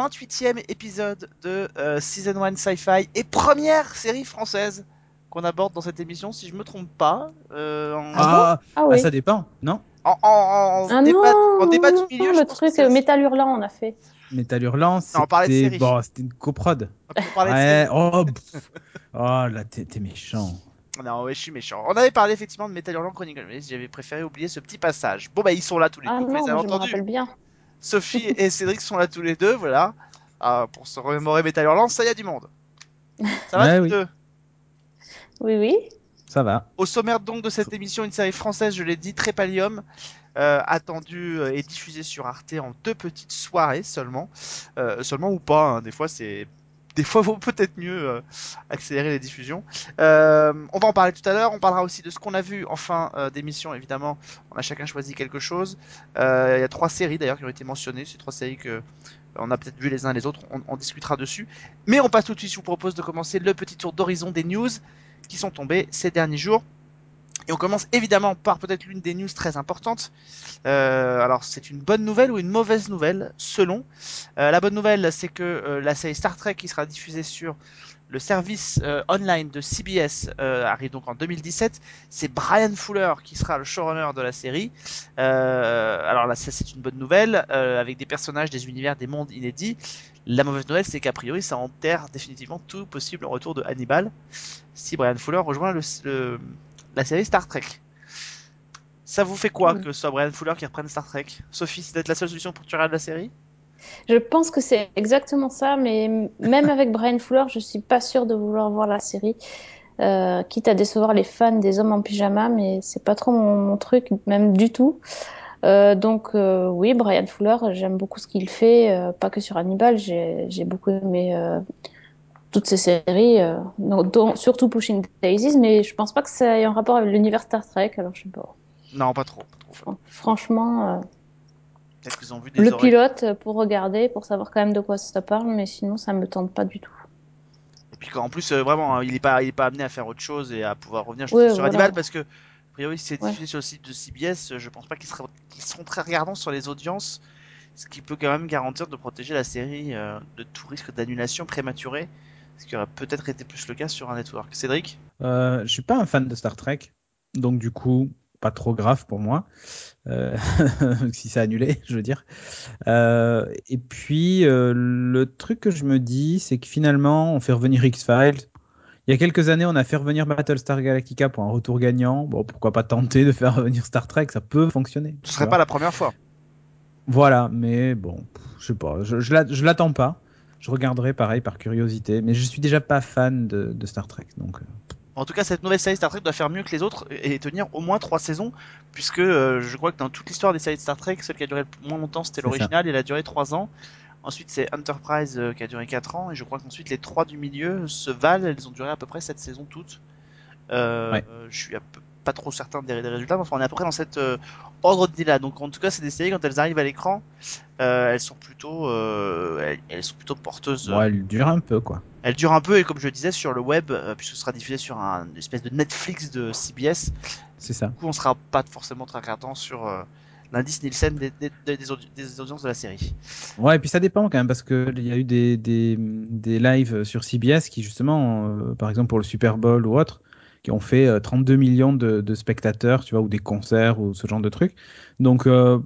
bonsoir à tous. 28e épisode de euh, Season 1 Sci-Fi et première série française qu'on aborde dans cette émission, si je me trompe pas. Euh, en... Ah, Ah oui. ah, ça dépend, non? En, en- en Ah débat, non, en débat non, du milieu, non, je le pense truc euh, Métal Hurlant, on a fait. Metal Hurlant, c'était série. bon, c'était une coprod. on peut parler de Ouais, série. oh, oh là, t'es méchant. Non, ouais, je suis méchant. On avait parlé effectivement de Metal Hurlant Chronicle, mais j'avais préféré oublier ce petit passage. Bon, bah, ils sont là tous les Ah deux, vous non, les avez je me entendus. rappelle bien. Sophie et Cédric sont là tous les deux, voilà. Ah, pour se remémorer Metal Hurlant, ça y a du monde. Ça va tous oui. les deux? Oui, oui. Ça va. Au sommaire donc de cette émission, une série française, je l'ai dit, Trépalium, euh, attendue euh, et diffusée sur Arte en deux petites soirées seulement. Euh, seulement ou pas, hein, des fois c'est... Des fois, vaut peut-être mieux euh, accélérer les diffusions. Euh, on va en parler tout à l'heure. On parlera aussi de ce qu'on a vu en fin euh, d'émission, évidemment. On a chacun choisi quelque chose. Il y a trois séries d'ailleurs qui ont été mentionnées. C'est trois séries que on a peut-être vu les uns les autres. On, on discutera dessus. Mais on passe tout de suite. Je vous propose de commencer le petit tour d'horizon des news qui sont tombées ces derniers jours. Et on commence évidemment par peut-être l'une des news très importantes. Euh, alors c'est une bonne nouvelle ou une mauvaise nouvelle, selon. Euh, la bonne nouvelle, c'est que euh, la série Star Trek qui sera diffusée sur le service online de CBS arrive donc en 2017. C'est Brian Fuller qui sera le showrunner de la série. Alors là, ça c'est une bonne nouvelle, avec des personnages, des univers, des mondes inédits. La mauvaise nouvelle, c'est qu'a priori, ça enterre définitivement tout possible retour de Hannibal si Brian Fuller rejoint le- la série Star Trek. Ça vous fait quoi que ce soit Brian Fuller qui reprenne Star Trek? Sophie, c'est peut-être la seule solution pour que tu regardes la série? Je pense que c'est exactement ça, mais même avec Brian Fuller, je suis pas sûre de vouloir voir la série. Euh, quitte à décevoir les fans des hommes en pyjama, mais c'est pas trop mon, mon truc, même du tout. Euh, donc euh, oui, Brian Fuller, j'aime beaucoup ce qu'il fait, euh, pas que sur Hannibal, j'ai beaucoup aimé toutes ces séries, euh, dont- surtout Pushing Daisies, mais je pense pas que ça ait un rapport avec l'univers Star Trek, alors je sais pas. Non, pas trop. pas trop. Fran- Franchement, euh, qu'ils ont vu des le oreilles. pilote pour regarder, pour savoir quand même de quoi ça parle, mais sinon ça me tente pas du tout. Et puis qu'en plus, euh, vraiment, hein, il est pas, il est pas amené à faire autre chose et à pouvoir revenir je sur. Hannibal parce que, a priori, si c'est Ouais. diffusé sur le site de CBS, je pense pas qu'ils seraient- qu'ils seront très regardants sur les audiences, ce qui peut quand même garantir de protéger la série euh, de tout risque d'annulation prématurée, ce qui aurait peut-être été plus le cas sur un network. Cédric Euh, je suis pas un fan de Star Trek, donc du coup, pas trop grave pour moi. Euh, si c'est annulé, je veux dire. Euh, et puis, euh, le truc que je me dis, c'est que finalement, on fait revenir X-Files. Il y a quelques années, on a fait revenir Battlestar Galactica pour un retour gagnant. Bon, pourquoi pas tenter de faire revenir Star Trek? Ça peut fonctionner. Ce serait pas la première fois. Voilà, mais bon, je sais pas, je l'attends pas. Je regarderai pareil par curiosité, mais je suis déjà pas fan de, de Star Trek, donc. euh, En tout cas, cette nouvelle série Star Trek doit faire mieux que les autres et tenir au moins trois saisons, puisque euh, je crois que dans toute l'histoire des séries de Star Trek, celle qui a duré le moins longtemps c'était l'original, et elle a duré trois ans. Ensuite, c'est Enterprise euh, qui a duré 4 ans, et je crois qu'ensuite les trois du milieu se valent, elles ont duré à peu près cette saison toutes. Euh, Ouais. je suis à peu- pas trop certain des, des résultats, mais enfin, on est à peu près dans cet euh, ordre d'idée là. Donc, en tout cas, c'est des séries quand elles arrivent à l'écran, euh, elles sont plutôt, euh, elles, elles sont plutôt porteuses. bon, elle dure un peu, quoi. Elle dure un peu et comme je le disais sur le web, euh, puisque ce sera diffusé sur un une espèce de Netflix de CBS, C'est ça. du coup on sera pas forcément très regardant sur l'indice Nielsen des, des, des, des audi- des audiences de la série. Ouais, et puis ça dépend quand même, parce que il y a eu des, des, des lives sur CBS qui, justement, euh, par exemple pour le Super Bowl ou autre, qui ont fait euh, 32 millions de, de spectateurs, tu vois, ou des concerts ou ce genre de trucs. Donc, euh,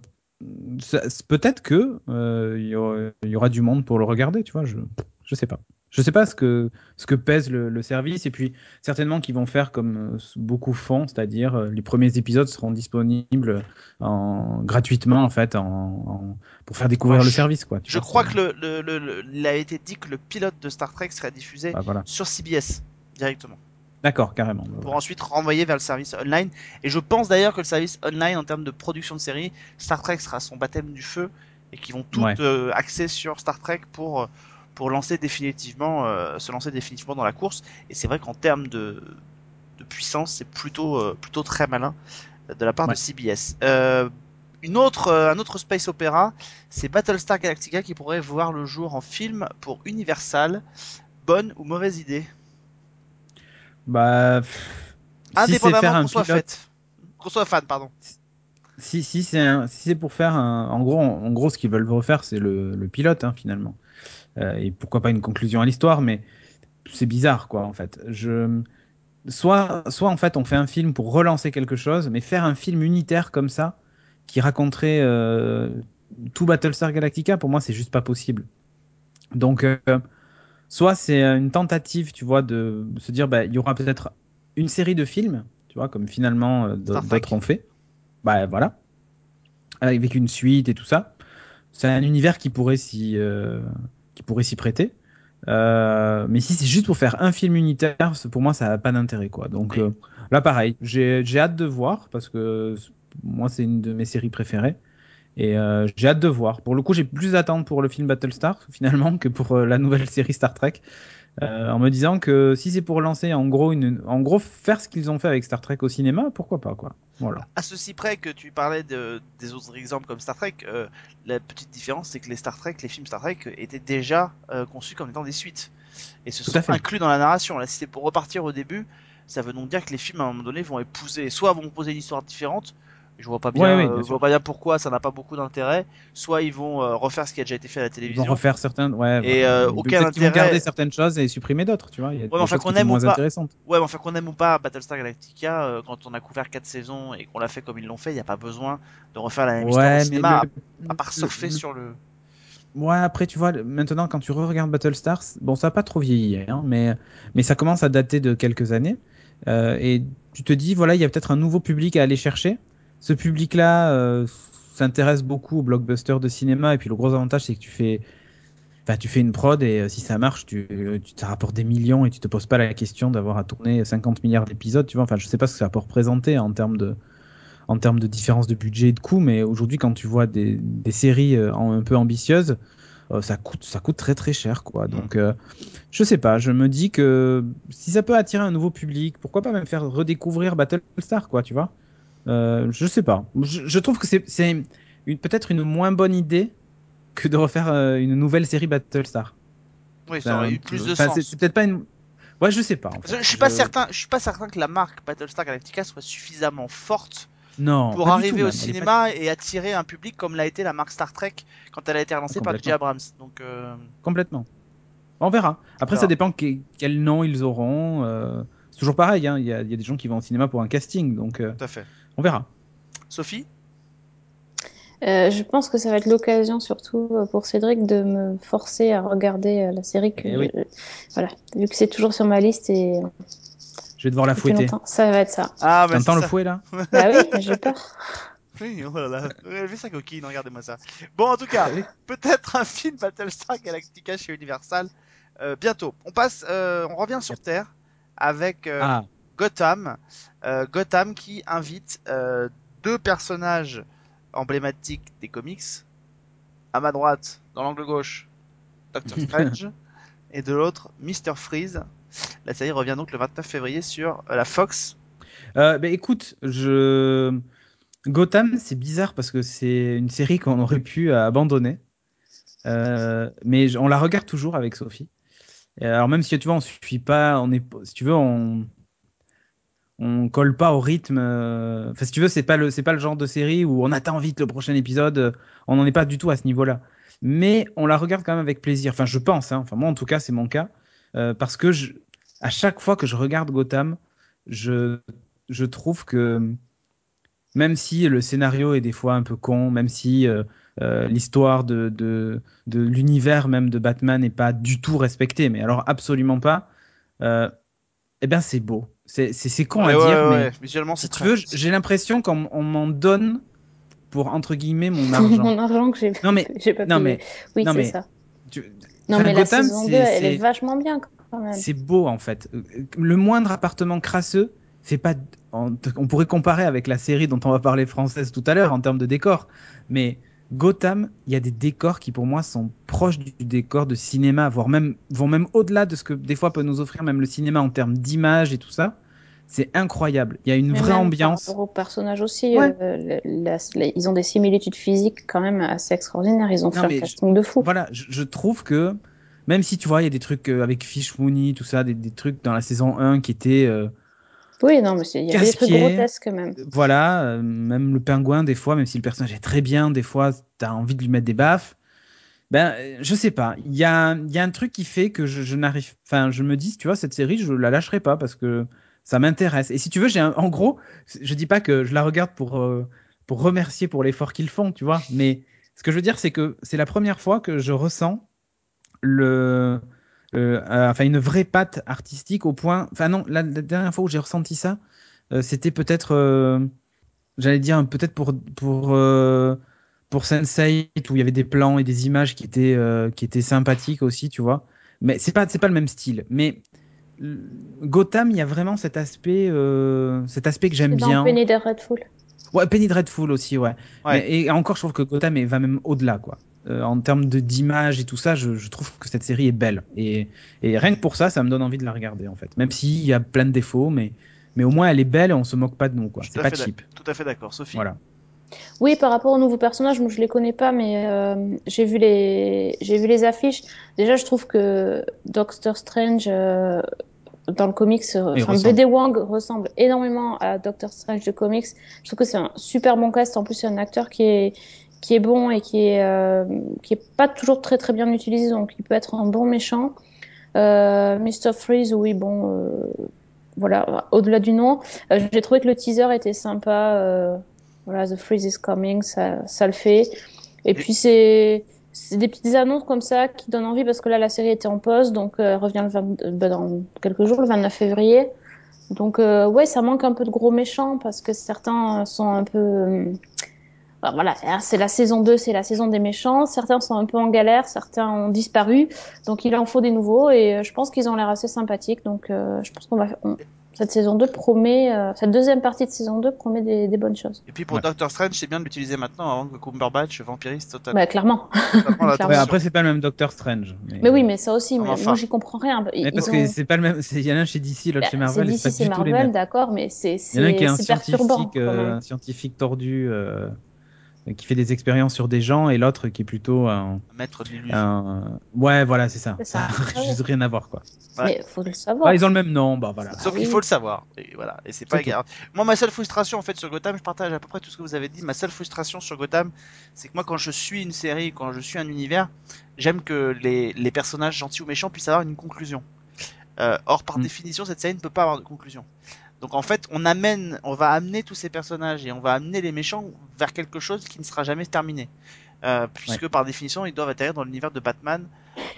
peut-être que euh, il y, aura, il y aura du monde pour le regarder, tu vois, je, je sais pas. Je sais pas ce que, ce que pèse le, le service, et puis certainement qu'ils vont faire comme euh, beaucoup font, c'est-à-dire euh, les premiers épisodes seront disponibles en, gratuitement, en fait, en, en- pour faire découvrir le je- service, quoi. Je crois que le, le, le, le- il a été dit que le pilote de Star Trek serait diffusé Bah, voilà. sur CBS directement, D'accord, carrément. Pour ensuite renvoyer vers le service online. Et je pense d'ailleurs que le service online en termes de production de série, Star Trek sera son baptême du feu et qu'ils vont tout Ouais. euh, axer sur Star Trek pour euh, pour lancer définitivement euh, se lancer définitivement dans la course. Et c'est vrai qu'en termes de de puissance, c'est plutôt euh, plutôt très malin de la part Ouais. de CBS. Euh, une autre, un autre space opéra, c'est Battlestar Galactica qui pourrait voir le jour en film pour Universal. Bonne ou mauvaise idée? Bah, pff, si c'est Indépendamment faire un qu'on soit pilote, fait. Qu'on soit fan, pardon. Si, si c'est un- si c'est pour faire un, en gros, en, gros, ce qu'ils veulent refaire, c'est le, le pilote hein, finalement. Euh, et pourquoi pas une conclusion à l'histoire, mais c'est bizarre quoi en fait. Je soit, soit en fait on fait un film pour relancer quelque chose, mais faire un film unitaire comme ça qui raconterait euh, tout Battlestar Galactica, pour moi c'est juste pas possible. Donc euh, soit c'est une tentative, tu vois, de se dire bah il y aura peut-être une série de films, tu vois, comme finalement euh, d'autres ont fait. Bah voilà, avec une suite et tout ça. C'est un univers qui pourrait s'y euh, qui pourrait s'y prêter. Euh, mais si c'est juste pour faire un film unitaire, pour moi, ça n'a pas d'intérêt, quoi. Donc euh, là, pareil, j'ai j'ai hâte de voir parce que moi, c'est une de mes séries préférées et euh, j'ai hâte de voir. Pour le coup, j'ai plus d'attentes pour le film Battlestar finalement que pour euh, la nouvelle série Star Trek. Euh, en me disant que si c'est pour lancer en gros une, en gros faire ce qu'ils ont fait avec Star Trek au cinéma, pourquoi pas, quoi. Voilà. À ceci près que tu parlais de, des autres exemples comme Star Trek, la petite différence c'est que les Star Trek, les films Star Trek étaient déjà conçus comme étant des suites et se sont inclus dans la narration. Là, si c'est pour repartir au début, ça veut donc dire que les films à un moment donné vont épouser, soit vont poser une histoire différente. Je vois pas bien, Ouais, ouais, euh, bien je vois pas bien pourquoi ça n'a pas beaucoup d'intérêt. Soit ils vont euh, refaire ce qui a déjà été fait à la Ils vont télévision. refaire certains, ouais. Et, euh, aucun qu'ils vont intérêt- garder certaines choses et supprimer d'autres, tu vois. Il y a des enfin, choses qui aime ou moins pas. intéressantes. Ouais, mais enfin qu'on aime ou pas Battlestar Galactica, euh, quand on a couvert 4 saisons et qu'on l'a fait comme ils l'ont fait, il n'y a pas besoin de refaire la même histoire au cinéma, le- à part surfer le- sur le. Ouais, après, tu vois, maintenant, quand tu re-regardes Battlestar, bon, ça a pas trop vieilli, hein, mais, mais ça commence à dater de quelques années. Euh, et tu te dis, voilà, il y a peut-être un nouveau public à aller chercher. Ce public-là euh, s'intéresse beaucoup aux blockbusters de cinéma. Et puis, le gros avantage, c'est que tu fais, enfin, tu fais une prod et euh, si ça marche, tu, tu te rapportes des millions et tu te poses pas la question d'avoir à tourner 50 milliards d'épisodes. Tu vois, enfin, je sais pas ce que ça peut représenter en termes de, en termes de différence de budget et de coût, mais aujourd'hui, quand tu vois des, des séries euh, un peu ambitieuses, euh, ça coûte, ça coûte très très cher, quoi. Donc, euh, je sais pas, je me dis que si ça peut attirer un nouveau public, pourquoi pas même faire redécouvrir Battlestar, quoi, tu vois Euh, Je sais pas. Je, je trouve que c'est peut-être une moins bonne idée que de refaire euh, une nouvelle série Battlestar. Oui, ça aurait Enfin, eu plus de sens. C'est c'est peut-être pas une. Ouais, je sais pas. en Je, fait. je suis pas certain, je suis pas certain que la marque Battlestar Galactica soit suffisamment forte Non. pour arriver tout, au pas- cinéma et attirer un public comme l'a été la marque Star Trek quand elle a été relancée par J. Abrams. Donc, euh, Complètement. On verra. Après, ça dépend que- quel nom ils auront. euh, C'est toujours pareil. hein, Il y, a, il y a des gens qui vont au cinéma pour un casting, donc tout à fait. On verra. Sophie? Euh, je pense que ça va être l'occasion, surtout euh, pour Cédric, de me forcer à regarder euh, la série que Eh oui. je- voilà, vu que c'est toujours sur ma liste et Je vais devoir la fouetter. ça va être ça. Ah, bah, T'entends le ça. fouet là? Bah oui, j'ai peur. Oui, oh là là. Fait sa coquine, regardez-moi ça. Bon, en tout cas, Oui. peut-être un film Battlestar Galactica chez Universal euh, bientôt. On passe, euh, on revient sur Terre avec euh, Ah, Gotham. Euh, Gotham qui invite euh, deux personnages emblématiques des comics. À ma droite, dans l'angle gauche, Doctor Strange. et de l'autre, Mr. Freeze. La série revient donc le 29 février sur euh, la Fox. euh, bah, écoute, je. Gotham, c'est bizarre parce que c'est une série qu'on aurait pu abandonner. Euh, mais on la regarde toujours avec Sophie. Alors même si tu vois, on suit pas, on est, si tu veux, on, on colle pas au rythme. euh, Enfin, si tu veux, c'est pas le, c'est pas le genre de série où on attend vite le prochain épisode. euh, On n'en est pas du tout à ce niveau-là. Mais on la regarde quand même avec plaisir. Enfin, je pense. hein. Enfin, moi, en tout cas, c'est mon cas euh, parce que à chaque fois que je regarde Gotham, je, je trouve que même si le scénario est des fois un peu con, même si l'histoire de, de, de l'univers même de Batman n'est pas du tout respectée, mais alors absolument pas, eh bien c'est beau. C'est c'est- c'est con Ouais, à ouais, dire, ouais, mais ouais. visuellement, si c'est tu très. veux, j'ai l'impression qu'on on m'en donne pour entre guillemets mon argent. Mon argent que j'ai Non, mais- pas non, mais- oui, non, c'est mais- ça. Tu- Non, mais la saison 2, c'est- elle est vachement bien quand même. c'est beau en fait. Euh, Le moindre appartement crasseux fait pas. On, on pourrait comparer avec la série dont on va parler française tout à l'heure en termes de décor, mais Gotham, il y a des décors qui pour moi sont proches du décor de cinéma, voire même vont même au-delà de ce que des fois peut nous offrir même le cinéma en termes d'image et tout ça. C'est incroyable. Il y a une Mais vraie ambiance. Par rapport aux personnages aussi, Ouais. euh, le- la- la- ils ont des similitudes physiques quand même assez extraordinaires. Ils ont Non, fait un casting de fou. Voilà, je, je trouve que même si tu vois, il y a des trucs euh, avec Fish Mooney, tout ça, des, des trucs dans la saison 1 qui étaient euh, Oui, non, mais il y avait des trucs grotesques même. Voilà, euh, même le pingouin, des fois, même si le personnage est très bien, des fois, t'as envie de lui mettre des baffes. Ben, euh, je sais pas. Il y a, y a un truc qui fait que je, je n'arrive. Enfin, je me dis, tu vois, cette série, je la lâcherai pas parce que ça m'intéresse. Et si tu veux, j'ai un- en gros, je dis pas que je la regarde pour, euh, pour remercier pour l'effort qu'ils font, tu vois. Mais ce que je veux dire, c'est que c'est la première fois que je ressens le, euh, enfin, une vraie patte artistique au point. Enfin, non, la, la dernière fois où j'ai ressenti ça, euh, c'était peut-être. euh, j'allais dire peut-être pour pour euh, pour Sense8 où il y avait des plans et des images qui étaient euh, qui étaient sympathiques aussi, tu vois. Mais c'est pas c'est pas le même style. Mais Gotham, il y a vraiment cet aspect euh, cet aspect que j'aime bien. Penny Dreadful. Ouais, Penny Dreadful aussi, ouais. Ouais. Mais, et encore, je trouve que Gotham va même au-delà, quoi. Euh, en termes d'image et tout ça, je, je trouve que cette série est belle. Et, et rien que pour ça, ça me donne envie de la regarder, en fait. Même s'il y a plein de défauts, mais, mais au moins elle est belle et on se moque pas de nous, quoi. Tout C'est à pas fait cheap. Tout à fait d'accord, Sophie. Voilà. Oui, par rapport aux nouveaux personnages, moi je les connais pas, mais euh, j'ai vu les j'ai vu les affiches. Déjà, je trouve que Doctor Strange euh, dans le comics, enfin. BD Wang ressemble énormément à Doctor Strange de comics. Je trouve que c'est un super bon cast. En plus, c'est un acteur qui est qui est bon et qui est euh, qui est pas toujours très très bien utilisé, donc il peut être un bon méchant. Euh, Mr Freeze, oui, bon, euh, voilà, au-delà du nom, euh, j'ai trouvé que le teaser était sympa. voilà, The Freeze is coming, ça, ça le fait. Et puis c'est c'est des petites annonces comme ça qui donnent envie parce que là la série était en pause, donc elle revient le 20 bah, dans quelques jours, le 29 février. Donc ouais, ça manque un peu de gros méchants parce que certains sont un peu voilà, hein, c'est la saison 2, c'est la saison des méchants. Certains sont un peu en galère, certains ont disparu. Donc il en faut des nouveaux et euh, je pense qu'ils ont l'air assez sympathiques. Donc euh, je pense qu'on va on- cette saison 2 promet euh, cette deuxième partie de saison 2 promet des, des bonnes choses. Et puis pour Ouais. Doctor Strange, c'est bien de l'utiliser maintenant avant que Cumberbatch vampirise totalement. Bah clairement. clairement. Ouais, après, c'est pas le même Doctor Strange. Mais, Mais oui, mais ça aussi, mais Enfin. moi j'y comprends rien. Ils, Mais parce ils que ont- c'est pas le même. Il y en a un chez DC, l'autre Bah, chez c'est Marvel, c'est pas du tout les Marvel, mêmes. d'accord, mais c'est Il y en a un qui est c'est un c'est perturbant scientifique, euh, tordu euh, qui fait des expériences sur des gens, et l'autre qui est plutôt un, Maître de l'illusion. un- Ouais, voilà, c'est ça. Ça n'a juste rien à voir, quoi. Ouais. Mais faut le savoir. Ah, ils ont le même nom, bah voilà. Sauf Ah qu'il oui. faut le savoir. Et voilà. Et c'est pas grave. Moi, ma seule frustration, en fait, sur Gotham, je partage à peu près tout ce que vous avez dit. Ma seule frustration sur Gotham, c'est que moi, quand je suis une série, quand je suis un univers, j'aime que les, les personnages gentils ou méchants puissent avoir une conclusion. Euh, or, par Mm. définition, cette série ne peut pas avoir de conclusion. Donc, en fait, on amène, on va amener tous ces personnages et on va amener les méchants vers quelque chose qui ne sera jamais terminé. Euh, puisque par définition, ils doivent atterrir dans l'univers de Batman.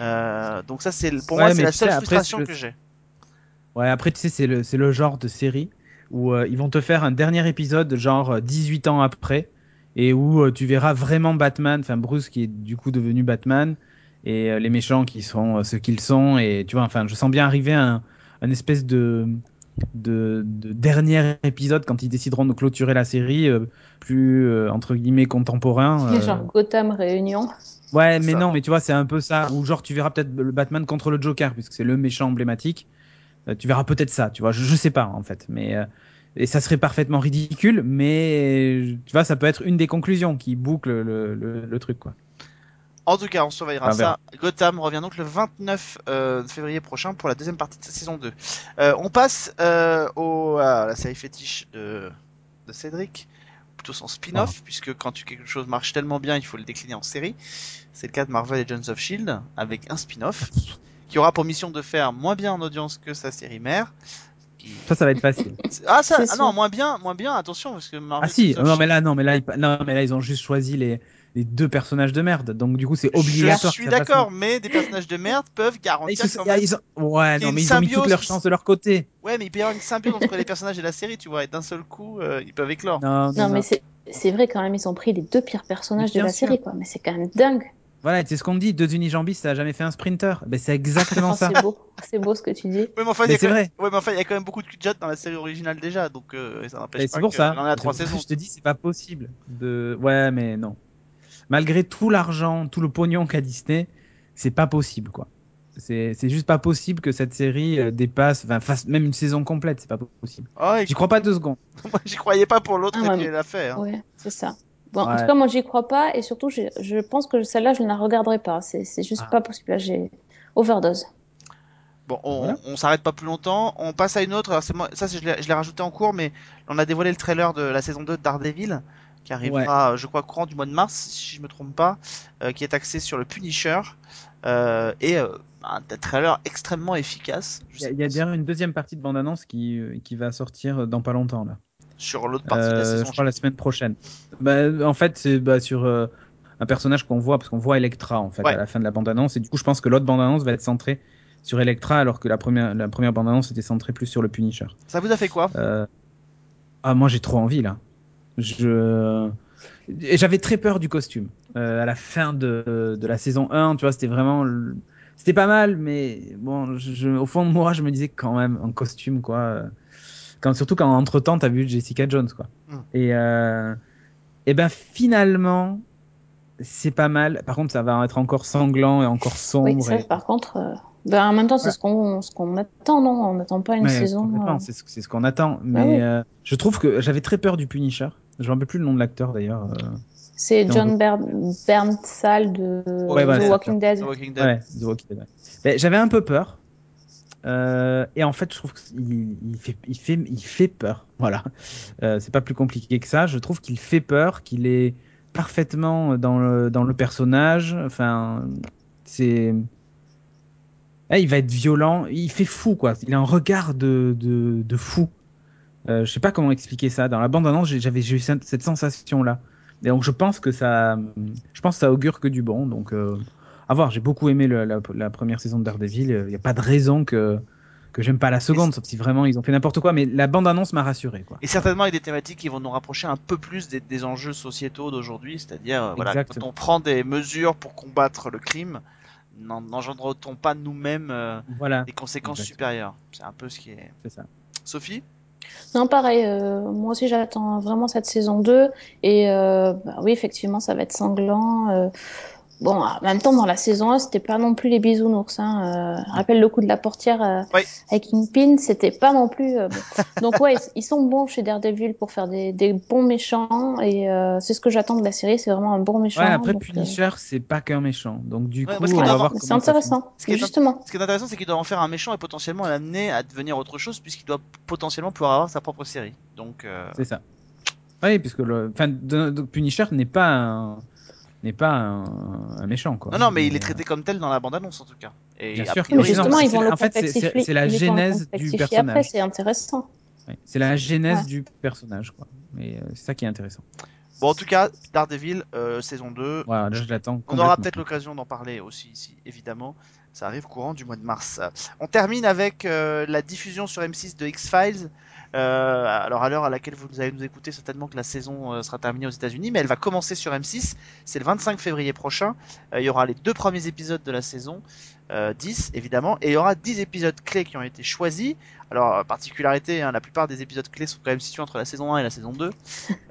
Euh, donc ça, c'est pour Ouais, moi, c'est la seule sais, frustration que j'ai. Ouais, après, tu sais, c'est le, c'est le genre de série où euh, ils vont te faire un dernier épisode, genre euh, 18 ans après, et où tu verras vraiment Batman, enfin Bruce qui est du coup devenu Batman, et les méchants qui sont ce qu'ils sont, et tu vois, enfin, je sens bien arriver un, un espèce de, de, de dernier épisode quand ils décideront de clôturer la série, euh, plus euh, entre guillemets contemporain. euh, Genre Gotham Réunion. Ouais, mais ça. non, mais tu vois, c'est un peu ça. Ou genre, tu verras peut-être le Batman contre le Joker, puisque c'est le méchant emblématique. Euh, tu verras peut-être ça, tu vois. Je, je sais pas, en fait. Mais, euh, et ça serait parfaitement ridicule, mais tu vois, ça peut être une des conclusions qui boucle le, le, le truc, quoi. En tout cas, on surveillera ça. Gotham revient donc le 29 euh, février prochain pour la deuxième partie de sa saison 2. Euh, on passe euh, au, à la série fétiche de, de Cédric, plutôt son spin-off, puisque quand tu, quelque chose marche tellement bien, il faut le décliner en série. C'est le cas de Marvel Agents of Shield, E avec un spin-off qui aura pour mission de faire moins bien en audience que sa série mère. Ça, ça va être facile. Ah, ça, ah non, moins bien, moins bien, attention, parce que Marvel Ah si, non mais Shield- là, non mais là, ils, non, mais là, ils ont juste choisi les, les deux personnages de merde. Donc du coup, c'est Je obligatoire. suis ça fasse d'accord, mais des personnages de merde peuvent ils garantir se- quand même ils ont- Ouais, non, mais ils ont mis toutes leurs chances de leur côté. Ouais, mais il peut y avoir une symbiose entre les personnages et la série, tu vois, et d'un seul coup, euh, ils peuvent éclore. Non, non, Non, non. mais c'est c'est vrai quand même, ils ont pris les deux pires personnages de la sûr. série, quoi. Mais c'est quand même dingue. Voilà, c'est ce qu'on dit. Deux unijambistes, ça a jamais fait un sprinter. Ben, c'est exactement ça. c'est beau, c'est beau ce que tu dis. Ouais, mais enfin, il y a même... ouais, mais enfin, il y a quand même beaucoup de cul de dans la série originale déjà, donc euh, ça n'empêche Mais pas c'est pour que- ça. Il en a trois saisons. Je te dis, c'est pas possible. De... Ouais, mais non. Malgré tout l'argent, tout le pognon qu'a Disney, c'est pas possible, quoi. C'est c'est juste pas possible que cette série euh, dépasse, enfin, fasse même une saison complète, c'est pas possible. Ah, J'y crois pas deux secondes. moi, j'y croyais pas pour l'autre Ah, elle l'a fait. Hein. Ouais, c'est ça. Bon, en tout cas, moi, j'y crois pas et surtout, je, je pense que celle-là, je ne la regarderai pas. C'est c'est juste Ah. pas possible. Là, j'ai overdose. Bon, on, Voilà. on s'arrête pas plus longtemps. On passe à une autre. Alors moi, ça, c'est- je l'ai je l'ai rajouté en cours, mais on a dévoilé le trailer de la saison 2 de Daredevil, qui arrivera, euh, je crois, courant du mois de mars, si je me trompe pas, euh, qui est axé sur le Punisher euh, et euh, un trailer extrêmement efficace. Il y a, y a une deuxième partie de bande-annonce qui, qui va sortir dans pas longtemps là. sur l'autre partie de la saison. je crois la semaine prochaine. Bah, en fait, c'est bah, sur un personnage qu'on voit parce qu'on voit Electra en fait Ouais. à la fin de la bande-annonce et du coup, je pense que l'autre bande-annonce va être centrée sur Electra alors que la première la première bande-annonce était centrée plus sur le Punisher. Ça vous a fait quoi? Ah, moi j'ai trop envie là. Je j'avais très peur du costume Euh, à la fin de, de la saison 1. Tu vois, c'était vraiment c'était pas mal, mais bon, je, je- au fond de moi, je me disais quand même en costume quoi. euh, Quand surtout quand entre temps t'as vu Jessica Jones quoi. Mm. Et euh, et ben finalement c'est pas mal. Par contre, ça va être encore sanglant et encore sombre. Oui, ça, et- par contre, euh, ben, en même temps, c'est Ouais. ce qu'on ce qu'on attend, non? On n'attend pas une Ouais, saison. c'est ce, qu'on attend. Mais oui. euh, je trouve que j'avais très peur du Punisher. Je me rappelle plus le nom de l'acteur d'ailleurs. euh, C'est John Ber Bernthal de Ouais, voilà, The Walking Dead. The Walking Dead. Ouais, The Walking Dead. ouais. J'avais un peu peur. Euh, et en fait, je trouve qu'il il fait, il fait, il fait peur. Voilà. Euh, c'est pas plus compliqué que ça. Je trouve qu'il fait peur, qu'il est parfaitement dans le, dans le personnage. Enfin, c'est. Ah, il va être violent. Il fait fou, quoi. Il a un regard de, de, de fou. Euh, je sais pas comment expliquer ça. Dans la bande-annonce, j'ai- j'avais eu cette cette sensation-là. Et donc, je pense que ça, je pense que ça augure que du bon. Donc, euh, à voir. J'ai beaucoup aimé le- la, la première saison de Daredevil. Il n'y a pas de raison que que j'aime pas la seconde, sauf si vraiment ils ont fait n'importe quoi. Mais la bande-annonce m'a rassuré, quoi. Et certainement avec des thématiques qui vont nous rapprocher un peu plus des, des enjeux sociétaux d'aujourd'hui, c'est-à-dire euh, voilà, quand on prend des mesures pour combattre le crime, n'en- n'engendre-t-on pas nous-mêmes euh, Voilà, des conséquences Exactement. supérieures? C'est un peu ce qui est. ça. Sophie? Non, pareil, euh, moi aussi j'attends vraiment cette saison 2. Et euh, bah oui, effectivement, ça va être sanglant. Bon, en même temps, dans la saison 1, c'était pas non plus les bisounours. Hein. Euh, rappelle le coup de la portière euh, Oui. avec Kingpin, c'était pas non plus. euh, bon. Donc, ouais, ils, sont bons chez Daredevil pour faire des, des bons méchants. Et euh, c'est ce que j'attends de la série, c'est vraiment un bon méchant. Ouais, après donc, euh, Punisher, c'est pas qu'un méchant. Donc du Ouais, coup, on va voir c'est intéressant. Ce qui est Justement. Ce qui est intéressant, c'est qu'il doit en faire un méchant et potentiellement l'amener à devenir autre chose, puisqu'il doit potentiellement pouvoir avoir sa propre série. Donc, euh, C'est ça. Oui, puisque le, enfin, de- de- Punisher n'est pas un, n'est pas un, un méchant, quoi. non, non, mais il est euh, traité comme tel dans la bande-annonce en tout cas. Et Bien sûr. priori, Mais justement, ils vont le en fait, c'est- la genèse du personnage. Après, c'est intéressant. ouais, c'est la genèse Ouais. du personnage, quoi. Et euh, c'est ça qui est intéressant. Bon, en tout cas, Daredevil, euh, saison 2. Voilà, là, je l'attends. On aura peut-être l'occasion d'en parler aussi ici, évidemment. Ça arrive courant du mois de mars. On termine avec euh, la diffusion sur M6 de X-Files. Euh, alors à l'heure à laquelle vous allez nous écouter, certainement que la saison euh, sera terminée aux États-Unis, mais elle va commencer sur M6. C'est le 25 février prochain. Euh, il y aura les deux premiers épisodes de la saison, euh, 10 évidemment, et il y aura 10 épisodes clés qui ont été choisis. Alors particularité, hein, la plupart des épisodes clés sont quand même situés entre la saison 1 et la saison 2.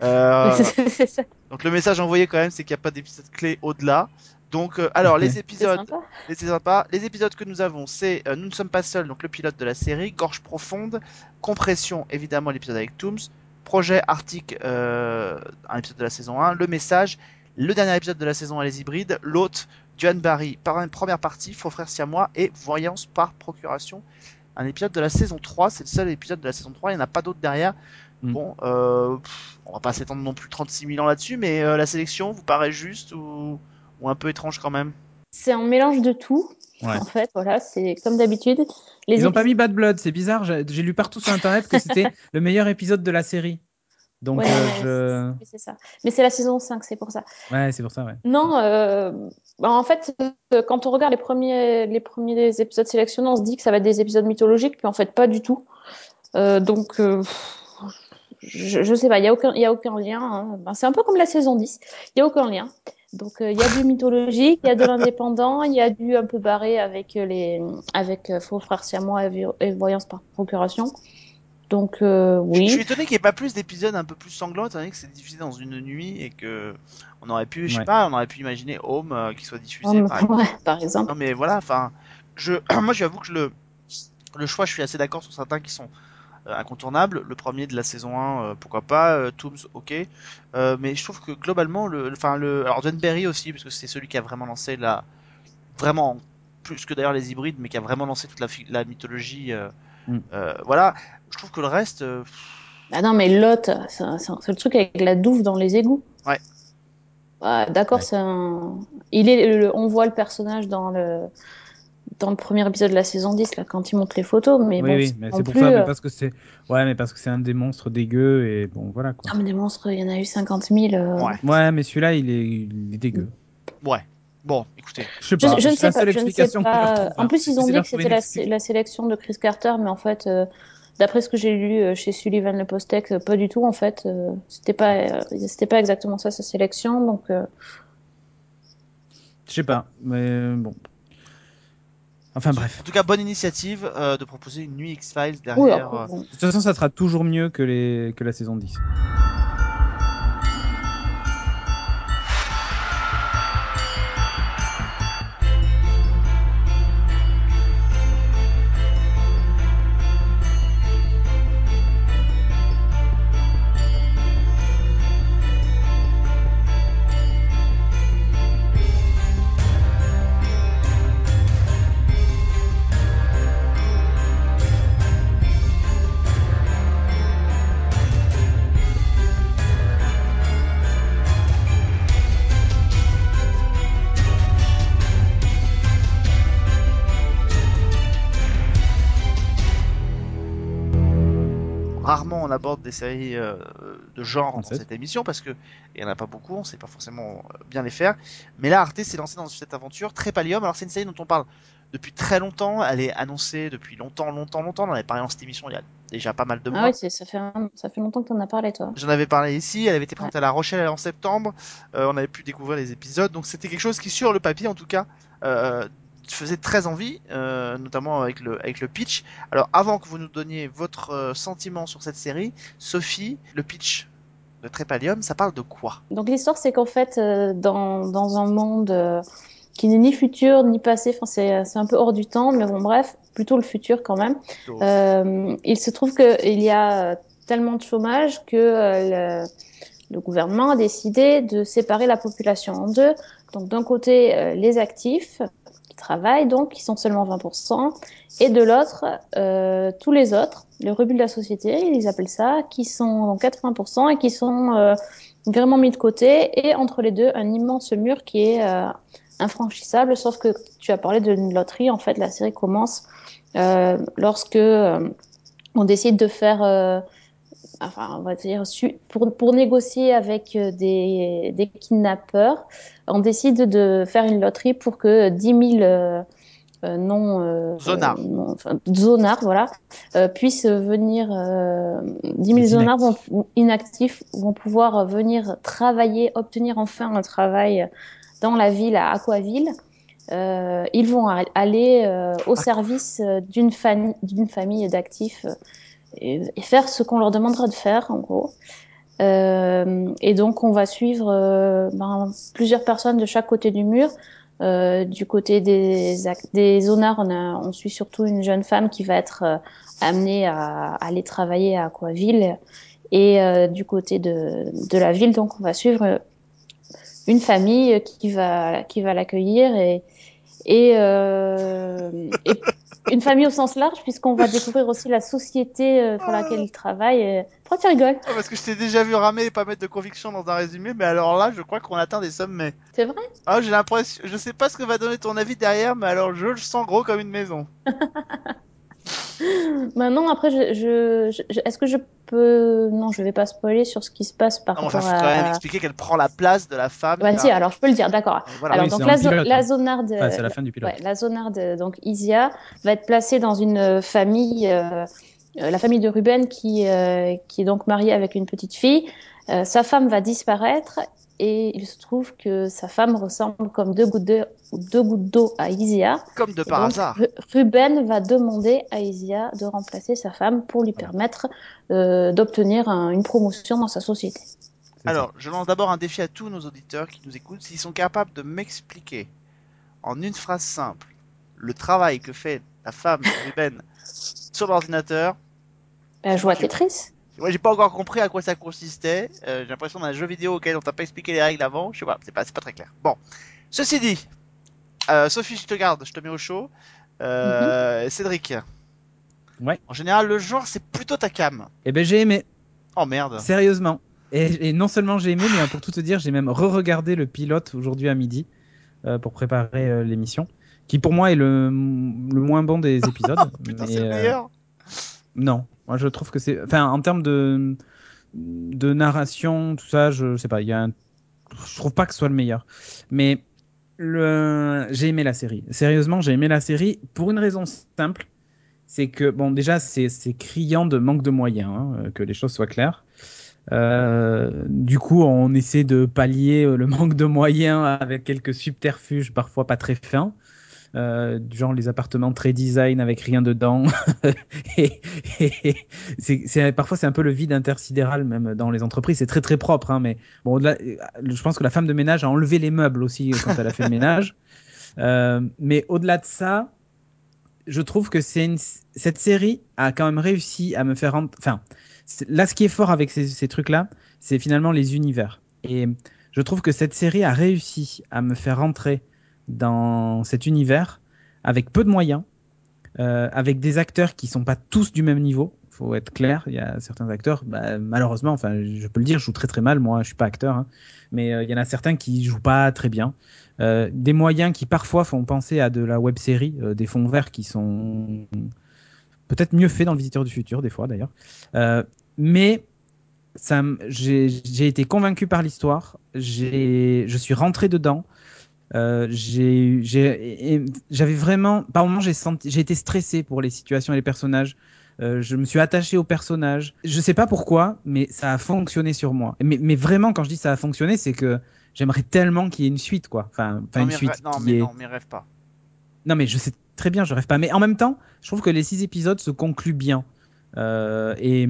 Euh, c'est ça. donc le message envoyé quand même, c'est qu'il n'y a pas d'épisode clé au-delà. Donc, euh, alors les épisodes, les c'est sympa. Les épisodes que nous avons, c'est euh, Nous ne sommes pas seuls, donc le pilote de la série, Gorge profonde, Compression, évidemment l'épisode avec Tooms, Projet Arctique, euh, un épisode de la saison 1, Le Message, le dernier épisode de la saison 1, Les Hybrides, l'hôte, Duane Barry, par une première partie, Faux Frères Siamois et Voyance par procuration. Un épisode de la saison 3, c'est le seul épisode de la saison 3, il n'y en a pas d'autres derrière. Mm. Bon, euh, pff, on va pas s'étendre non plus 36 000 ans là-dessus, mais euh, la sélection vous paraît juste ou, ou un peu étrange quand même C'est un mélange de tout. Ouais. En fait, voilà, c'est comme d'habitude. Les Ils ont pas mis Bad Blood, c'est bizarre. J'ai lu partout sur internet que c'était le meilleur épisode de la série. Donc Ouais, euh, mais je, c'est- ça. Mais c'est la saison 5, c'est pour ça. ouais, c'est pour ça, ouais. Non, euh, bah, en fait, euh, quand on regarde les premiers, les premiers épisodes sélectionnés, on se dit que ça va être des épisodes mythologiques, puis en fait, pas du tout. Euh, donc, euh, je, je sais pas, il n'y a, aucun- y a aucun lien. hein. Ben, c'est un peu comme la saison 10, il n'y a aucun lien. Donc, euh, il y a du mythologique, il y a de l'indépendant, il y a du un peu barré avec, euh, les, avec euh, Faux Frères Siamois et, et Voyance par procuration. Donc, euh, Je- oui. Je suis étonné qu'il n'y ait pas plus d'épisodes un peu plus sanglants, étant donné que c'est diffusé dans une nuit et que on aurait pu, je sais Ouais. pas, on aurait pu imaginer Home euh, qui soit diffusé. Par exemple. ouais, par exemple. Non mais voilà, enfin, je, moi j'avoue que le, le choix, je suis assez d'accord sur certains qui sont euh, incontournables. Le premier de la saison 1, euh, pourquoi pas, euh, Tooms, ok. Euh, mais je trouve que globalement, le, enfin le, alors John Berry aussi, parce que c'est celui qui a vraiment lancé la, vraiment plus que d'ailleurs les hybrides, mais qui a vraiment lancé toute la, mythologie. euh, Mm. euh, voilà, je trouve que le reste, euh, Ah non, mais Lot, c'est le truc avec la douve dans les égouts. Ouais. Ouais, D'accord, Ouais. c'est un. Il est le- On voit le personnage dans le dans le premier épisode de la saison 10 là quand il montre les photos, mais oui, bon, oui, c'est mais c'est pour plus, ça, mais euh, parce que c'est, ouais, mais parce que c'est un des monstres dégueux et bon, voilà quoi. Ah, mais des monstres, il y en a eu 50 000. euh. ouais, Ouais, mais celui-là, il est, il est dégueu. ouais. Bon, écoutez, Je sais pas. je ne sais la pas, je ne sais pas. retrouvée. En plus, ils ont dit que c'était la, sélection de Chris Carter, mais en fait, euh, d'après ce que j'ai lu euh, chez Sullivan Le Postec, pas du tout. En fait, euh, c'était pas, euh, c'était pas exactement ça sa sélection. Donc, euh, Je sais pas, mais bon. Enfin bref. en tout cas, bonne initiative euh, de proposer une nuit X-Files derrière. euh, bon. De toute façon, ça sera toujours mieux que, les... que la saison 10. Aborde des séries euh, de genre dans cette émission parce que il y en a pas beaucoup, on sait pas forcément euh, bien les faire. Mais là, Arte s'est lancé dans cette aventure Trépalium. Alors c'est une série dont on parle depuis très longtemps. Elle est annoncée depuis longtemps, longtemps, longtemps. On en avait parlé dans cette émission il y a déjà pas mal de mois. Ah oui, c'est- ça fait un- ça fait longtemps que t'en as parlé, toi. J'en avais parlé ici, elle avait été présentée à La Rochelle en septembre, euh, on avait pu découvrir les épisodes, donc c'était quelque chose qui, sur le papier en tout cas, euh, faisait très envie, euh, notamment avec le, avec le pitch. Alors avant que vous nous donniez votre euh, sentiment sur cette série, Sophie, le pitch de Trépalium, ça parle de quoi? Donc l'histoire, c'est qu'en fait, euh, dans, dans un monde qui n'est ni futur ni passé, enfin c'est c'est un peu hors du temps, mais bon bref, plutôt le futur quand même. Euh, il se trouve qu'il y a tellement de chômage que le, le gouvernement a décidé de séparer la population en deux. Donc d'un côté, euh, les actifs qui travaillent, donc qui sont seulement 20%, et de l'autre, euh, tous les autres, les rebuts de la société, ils appellent ça, qui sont donc 80% et qui sont euh, vraiment mis de côté. Et entre les deux, un immense mur qui est euh, infranchissable, sauf que tu as parlé d'une loterie. En fait, la série commence lorsque on décide de faire, enfin, on va dire, su- pour, pour négocier avec euh, des, des kidnappeurs, on décide de faire une loterie pour que 10 000 euh, euh, non, euh, Zonards. non, enfin, voilà, euh, puissent venir, euh, 10 000 Les zonards vont, inactifs vont pouvoir venir travailler, obtenir enfin un travail dans la ville à Aquaville. Ils vont aller au service d'une famille, famille d'actifs et, faire ce qu'on leur demandera de faire, en gros. Euh, et donc, on va suivre euh, ben, plusieurs personnes de chaque côté du mur. Euh, du côté des, des zonards, on, a, on suit surtout une jeune femme qui va être amenée à, aller travailler à Aquaville. Et du côté de, de la ville, donc, on va suivre une famille qui va, qui va l'accueillir et une famille au sens large, puisqu'on va découvrir aussi la société euh, pour laquelle il travaille. Pourquoi tu rigoles Ah, parce que je t'ai déjà vu ramer et pas mettre de conviction dans un résumé, mais alors là, je crois qu'on atteint des sommets. C'est vrai? Ah, j'ai l'impression, je sais pas ce que va donner ton avis derrière, mais alors je le sens gros comme une maison. Maintenant, après, je, je, je- est-ce que je peux... Non, je vais pas spoiler sur ce qui se passe par Non, enfin, rapport faut quand même à... expliquer qu'elle prend la place de la femme. Bah, qui si, a- alors je peux le dire, d'accord. Et voilà. Alors, Oui, donc, c'est la, en zo- pilote, la hein. zonarde... Enfin, c'est la fin du pilote. Ouais, la zonarde, donc Isia, va être placée dans une euh, famille, euh, euh, la famille de Ruben, qui, euh, qui est donc mariée avec une petite fille. Euh, sa femme va disparaître et il se trouve que sa femme ressemble comme deux gouttes de- deux gouttes d'eau à Isia. Comme de par donc, hasard. Ru- Ruben va demander à Isia de remplacer sa femme pour lui permettre euh, d'obtenir un- une promotion dans sa société. Alors, je lance d'abord un défi à tous nos auditeurs qui nous écoutent. S'ils sont capables de m'expliquer en une phrase simple le travail que fait la femme de Ruben sur l'ordinateur, Ben, joue à Ok. Tetris. Moi j'ai pas encore compris à quoi ça consistait. Euh, j'ai l'impression d'un jeu vidéo auquel on t'a pas expliqué les règles avant. Je sais pas, c'est pas, pas très clair. Bon, ceci dit, Euh, Sophie, je te garde, je te mets au chaud. Euh, Cédric. Ouais. En général, le genre, c'est plutôt ta cam. Eh ben j'ai aimé, Oh merde. sérieusement. Et, et non seulement j'ai aimé, mais pour tout te dire, j'ai même re-regardé le pilote aujourd'hui à midi euh, pour préparer l'émission, qui pour moi est le, le moins bon des épisodes. Putain, c'est le meilleur. Non, moi je trouve que c'est, enfin en termes de de narration, tout ça, je sais pas, il y a je trouve pas que ce soit le meilleur, mais le j'ai aimé la série. Sérieusement, j'ai aimé la série pour une raison simple, c'est que bon déjà c'est criant de manque de moyens, hein, que les choses soient claires. Euh, du coup, on essaie de pallier le manque de moyens avec quelques subterfuges parfois pas très fins. Euh, genre les appartements très design avec rien dedans. et, et- c'est, c'est- parfois c'est un peu le vide intersidéral même dans les entreprises. C'est très très propre, hein, mais bon, euh, je pense que la femme de ménage a enlevé les meubles aussi quand elle a fait le ménage. Euh, mais au-delà de ça, je trouve que c'est une, cette série a quand même réussi à me faire, rent- enfin, là ce qui est fort avec ces, ces trucs-là, c'est finalement les univers. Et je trouve que cette série a réussi à me faire rentrer dans cet univers avec peu de moyens, euh, avec des acteurs qui sont pas tous du même niveau. Faut être clair, il y a certains acteurs, bah, malheureusement, enfin, je peux le dire, je joue très très mal. Moi, je suis pas acteur, hein, mais euh, il y en a certains qui jouent pas très bien. Euh, des moyens qui parfois font penser à de la web série, des fonds verts qui sont peut-être mieux faits dans le Visiteur du futur, des fois d'ailleurs. Mais j'ai été convaincu par l'histoire. Je suis rentré dedans. Euh, j'avais vraiment, par moments, j'ai été stressé pour les situations et les personnages. Euh, je me suis attaché aux personnages. Je sais pas pourquoi, mais ça a fonctionné sur moi. Mais, mais vraiment, quand je dis ça a fonctionné, c'est que j'aimerais tellement qu'il y ait une suite, quoi. Enfin, enfin non, une suite. non, mais est- non, mais rêve pas. non, mais je sais très bien, je rêve pas. Mais en même temps, je trouve que les six épisodes se concluent bien. Euh, et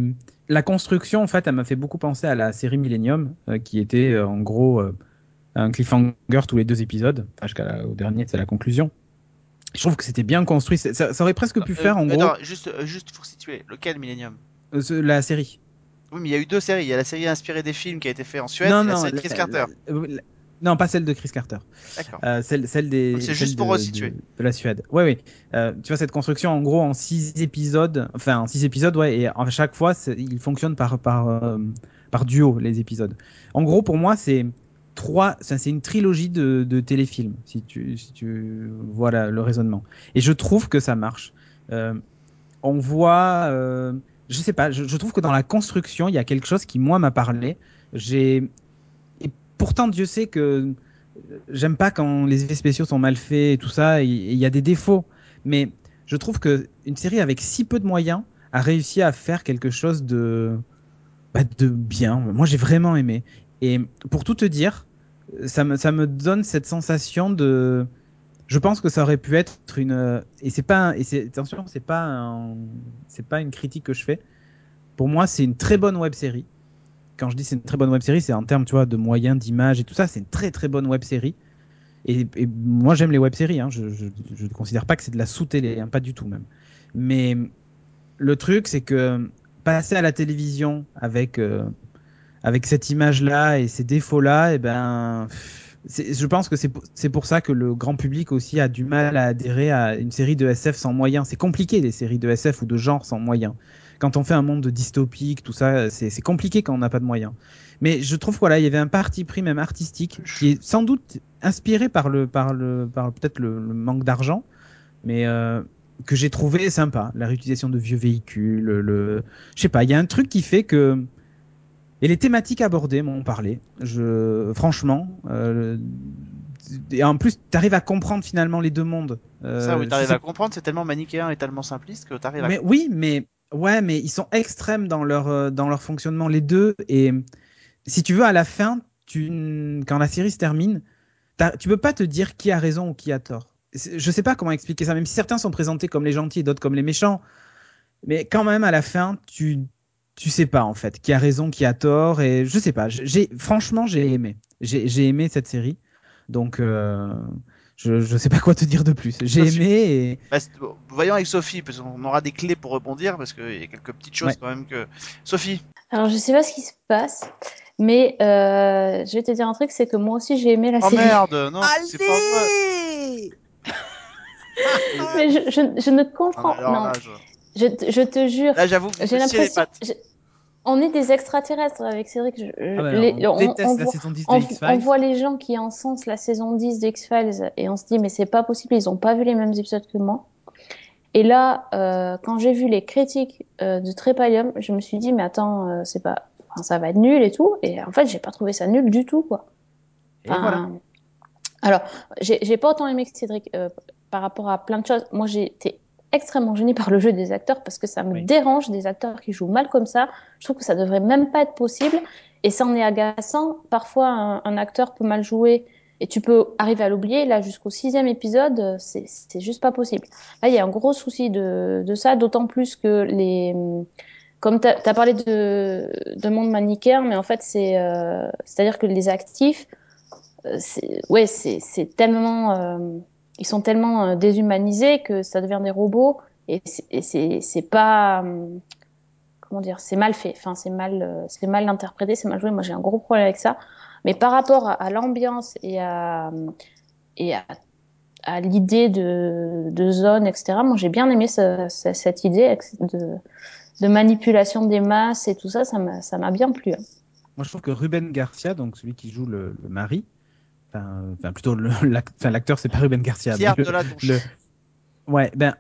la construction, en fait, elle m'a fait beaucoup penser à la série Millennium, euh, qui était en gros un cliffhanger tous les deux épisodes, enfin, jusqu'au dernier, c'est la conclusion. Je trouve que c'était bien construit. Ça, ça aurait presque pu Euh, faire, en mais gros, juste, euh, juste pour situer, lequel Millennium? Euh, la série. Oui, mais il y a eu deux séries. Il y a la série inspirée des films qui a été fait en Suède non, et la non, série de Chris la- Carter. la- la- non, pas celle de Chris Carter. D'accord. Euh, celle, celle des. C'est juste pour de- resituer. De, de la Suède. Ouais. Euh, tu vois cette construction en gros en six épisodes, enfin en six épisodes, ouais, et à chaque fois il fonctionne par par euh, par duo les épisodes. En gros, pour moi, c'est trois, c'est une trilogie de, téléfilms, si tu si tu vois le raisonnement. Et je trouve que ça marche. Euh, on voit, euh, je sais pas, je, trouve que dans la construction, il y a quelque chose qui moi m'a parlé. J'ai et pourtant Dieu sait que j'aime pas quand les effets spéciaux sont mal faits et tout ça. Il y a des défauts, mais je trouve que une série avec si peu de moyens a réussi à faire quelque chose de bah, de bien. Moi, j'ai vraiment aimé. Et pour tout te dire, ça me ça me donne cette sensation de je pense que ça aurait pu être une et c'est pas et attention c'est pas c'est pas une critique que je fais. Pour moi c'est une très bonne web série. Quand je dis c'est une très bonne web série c'est en termes tu vois de moyens d'image et tout ça c'est une très très bonne web série. Et, moi j'aime les web séries hein. je, ne considère pas que c'est de la sous télé pas du tout même. Mais le truc c'est que passer à la télévision avec euh, avec cette image là et ces défauts là et ben c'est- je pense que c'est pour- ça que le grand public aussi a du mal à adhérer à une série de SF sans moyens. C'est compliqué les séries de SF ou de genre sans moyens. Quand on fait un monde dystopique, tout ça, c'est compliqué quand on n'a pas de moyens. Mais je trouve voilà, il y avait un parti pris même artistique qui est sans doute inspiré par le par le par peut-être le, manque d'argent, mais euh, que j'ai trouvé sympa. La réutilisation de vieux véhicules, le, le- je sais pas, il y a un truc qui fait que et les thématiques abordées m'ont parlé. Je, franchement, euh, et en plus, tu arrives à comprendre finalement les deux mondes. Euh, Ça, oui, t'arrives à comprendre. C'est tellement manichéen et tellement simpliste que t'arrives à. Mais oui, mais ouais, mais ils sont extrêmes dans leur euh, dans leur fonctionnement les deux. Et si tu veux, à la fin, tu, quand la série se termine, tu peux pas te dire qui a raison ou qui a tort. Je sais pas comment expliquer ça. Même si certains sont présentés comme les gentils et d'autres comme les méchants, mais quand même à la fin, tu tu sais pas en fait qui a raison, qui a tort. Et je sais pas. J'ai franchement, j'ai aimé. J'ai aimé cette série. Donc euh, je je sais pas quoi te dire de plus. J'ai Sophie. aimé et Bah, voyons avec Sophie, parce qu'on aura des clés pour rebondir, parce qu'il y a quelques petites choses Ouais. quand même que. Sophie, Alors, je sais pas ce qui se passe, mais euh, je vais te dire un truc, c'est que moi aussi j'ai aimé la oh série. merde, non, c'est pas vrai. Allez Mais je, je, je ne comprends. Alors non, là, je... je, te- je te jure. là, j'avoue, que vous J'ai l'impression. On est des extraterrestres avec Cédric. Je- Ah bah, les- on, déteste on la voit- saison 10 on, de on X-Files. voit les gens qui encensent la saison 10 de X-Files et on se dit, mais c'est pas possible, ils ont pas vu les mêmes épisodes que moi. Et là, euh, quand j'ai vu les critiques euh, de Trépalium, je me suis dit, mais attends, euh, c'est pas, enfin, ça va être nul et tout. Et en fait, j'ai pas trouvé ça nul du tout, quoi. Et voilà. Alors, j'ai j'ai pas autant aimé que Cédric euh, par rapport à plein de choses. Moi, j'ai été extrêmement gênée par le jeu des acteurs parce que ça me Oui. dérange des acteurs qui jouent mal comme ça. Je trouve que ça devrait même pas être possible et ça en est agaçant. Parfois, un, un acteur peut mal jouer et tu peux arriver à l'oublier. Là, jusqu'au sixième épisode, c'est juste pas possible. Là, il y a un gros souci de, de ça, d'autant plus que les comme tu as, parlé de, de monde manichéen, mais en fait, c'est euh, c'est-à-dire que les actifs, euh, c'est ouais, c'est tellement euh, ils sont tellement euh, déshumanisés que ça devient des robots et c'est- pas euh, comment dire, c'est mal fait. Enfin, c'est mal euh, c'est mal interprété, c'est mal joué. Moi, j'ai un gros problème avec ça. Mais par rapport à, l'ambiance et à et à, à l'idée de, de zone, etc. Moi, j'ai bien aimé ce- ce- cette idée de, manipulation des masses et tout ça. Ça m'a bien plu. hein. Moi, je trouve que Ruben Garcia, donc celui qui joue le, le mari, enfin, plutôt l'acteur, c'est pas Ruben Garcia. Pierre mais le- de la le- Ouais, ben,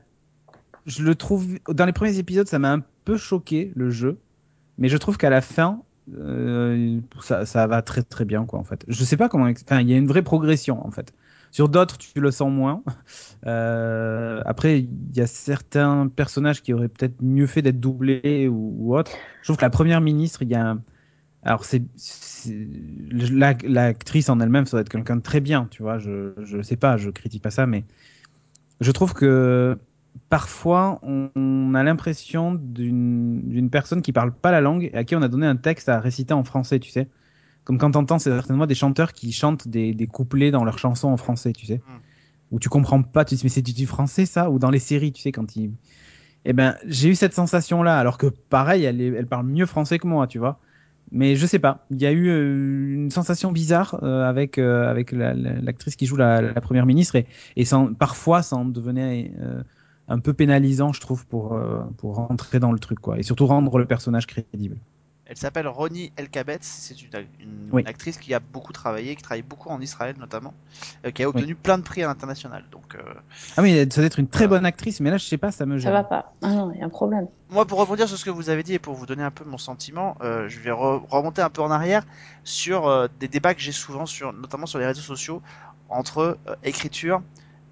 je le trouve. Dans les premiers épisodes, ça m'a un peu choqué le jeu, mais je trouve qu'à la fin, euh, ça, ça va très très bien, quoi, en fait. Je sais pas comment. Enfin, il y a une vraie progression, en fait. Sur d'autres, tu le sens moins. Euh, après, il y a certains personnages qui auraient peut-être mieux fait d'être doublés ou, ou autre. Je trouve que la première ministre, il y a un. Alors, c'est. c'est- la- L'actrice en elle-même, ça doit être quelqu'un de très bien, tu vois. Je, je sais pas, je critique pas ça, mais je trouve que parfois, on, on a l'impression d'une personne qui parle pas la langue et à qui on a donné un texte à réciter en français, tu sais. Comme quand t'entends certainement des chanteurs qui chantent des, des couplets dans leurs chansons en français, tu sais. Mm. Où tu comprends pas, tu te dis, mais c'est du, du français ça? Ou dans les séries, tu sais, quand ils. Eh ben, j'ai eu cette sensation-là, alors que pareil, elle, est- elle parle mieux français que moi, tu vois. Mais je sais pas, il y a eu euh, une sensation bizarre euh, avec, euh, avec la- la- l'actrice qui joue la, la première ministre et, et en- parfois ça en devenait un peu pénalisant, je trouve, pour, euh, pour rentrer dans le truc, quoi. Et surtout rendre le personnage crédible. Elle s'appelle Ronnie Elkabetz, c'est une, une Oui. actrice qui a beaucoup travaillé, qui travaille beaucoup en Israël notamment, euh, qui a obtenu plein de prix à l'international. Donc, euh, Ah oui, ça doit être une très bonne actrice, mais là, je sais pas, ça me Ça gêne. va pas. Ah non, il y a un problème. moi, pour rebondir sur ce que vous avez dit et pour vous donner un peu mon sentiment, euh, je vais re- remonter un peu en arrière sur euh, des débats que j'ai souvent, sur, notamment sur les réseaux sociaux, entre euh, écriture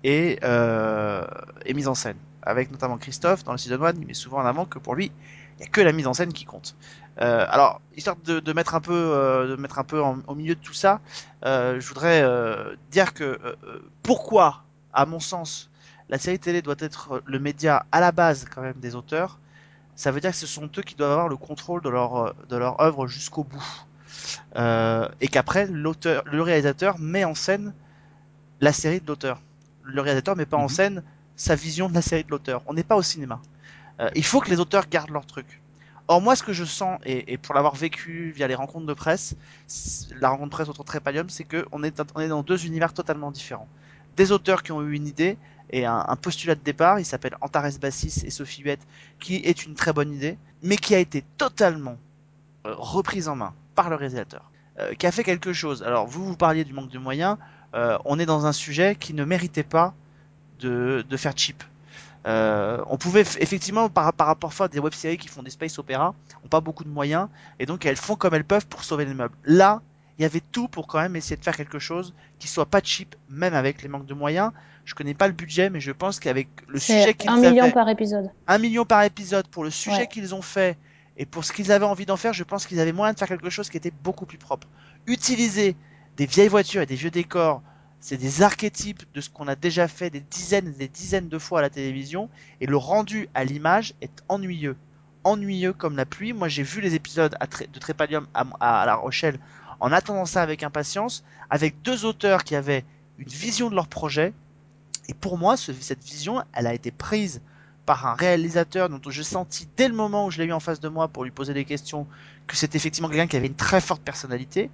et, euh, et mise en scène. Avec notamment Christophe dans le season 1, il met souvent en avant que pour lui, il n'y a que la mise en scène qui compte. Euh, alors, histoire de, de mettre un peu, euh, de mettre un peu en- au milieu de tout ça, euh, je voudrais euh, dire que pourquoi, à mon sens, la série télé doit être le média à la base quand même des auteurs. Ça veut dire que ce sont eux qui doivent avoir le contrôle de leur de leur œuvre jusqu'au bout, Euh, et qu'après l'auteur, le réalisateur met en scène la série de l'auteur. Le réalisateur met pas en Mhm. scène sa vision de la série de l'auteur. On n'est pas au cinéma. Euh, il faut que les auteurs gardent leur truc. Or moi, ce que je sens, et, pour l'avoir vécu via les rencontres de presse, la rencontre de presse autour de Trépalium, c'est que on est, on dans deux univers totalement différents. Des auteurs qui ont eu une idée et un, un postulat de départ, il s'appelle Antares Bassis et Sophie Huette, qui est une très bonne idée, mais qui a été totalement euh, reprise en main par le réalisateur, euh, qui a fait quelque chose. Alors vous, vous parliez du manque de moyens, euh, on est dans un sujet qui ne méritait pas de, de faire cheap. Euh, on pouvait effectivement par, par rapport à des web-séries qui font des space opéra, ont pas beaucoup de moyens et donc elles font comme elles peuvent pour sauver les meubles. Là, il y avait tout pour quand même essayer de faire quelque chose qui soit pas cheap, même avec les manques de moyens. Je connais pas le budget, mais je pense qu'avec le sujet qu'ils un million avaient, par épisode. un million par épisode pour le sujet Ouais. qu'ils ont fait et pour ce qu'ils avaient envie d'en faire, je pense qu'ils avaient moyen de faire quelque chose qui était beaucoup plus propre. Utiliser des vieilles voitures et des vieux décors, c'est des archétypes de ce qu'on a déjà fait des dizaines et des dizaines de fois à la télévision et le rendu à l'image est ennuyeux. Ennuyeux comme la pluie. Moi, j'ai vu les épisodes de Trépalium à, La Rochelle en attendant ça avec impatience, avec deux auteurs qui avaient une vision de leur projet. Et pour moi, ce- cette vision, elle a été prise par un réalisateur dont j'ai senti dès le moment où je l'ai eu en face de moi pour lui poser des questions que c'est effectivement quelqu'un qui avait une très forte personnalité.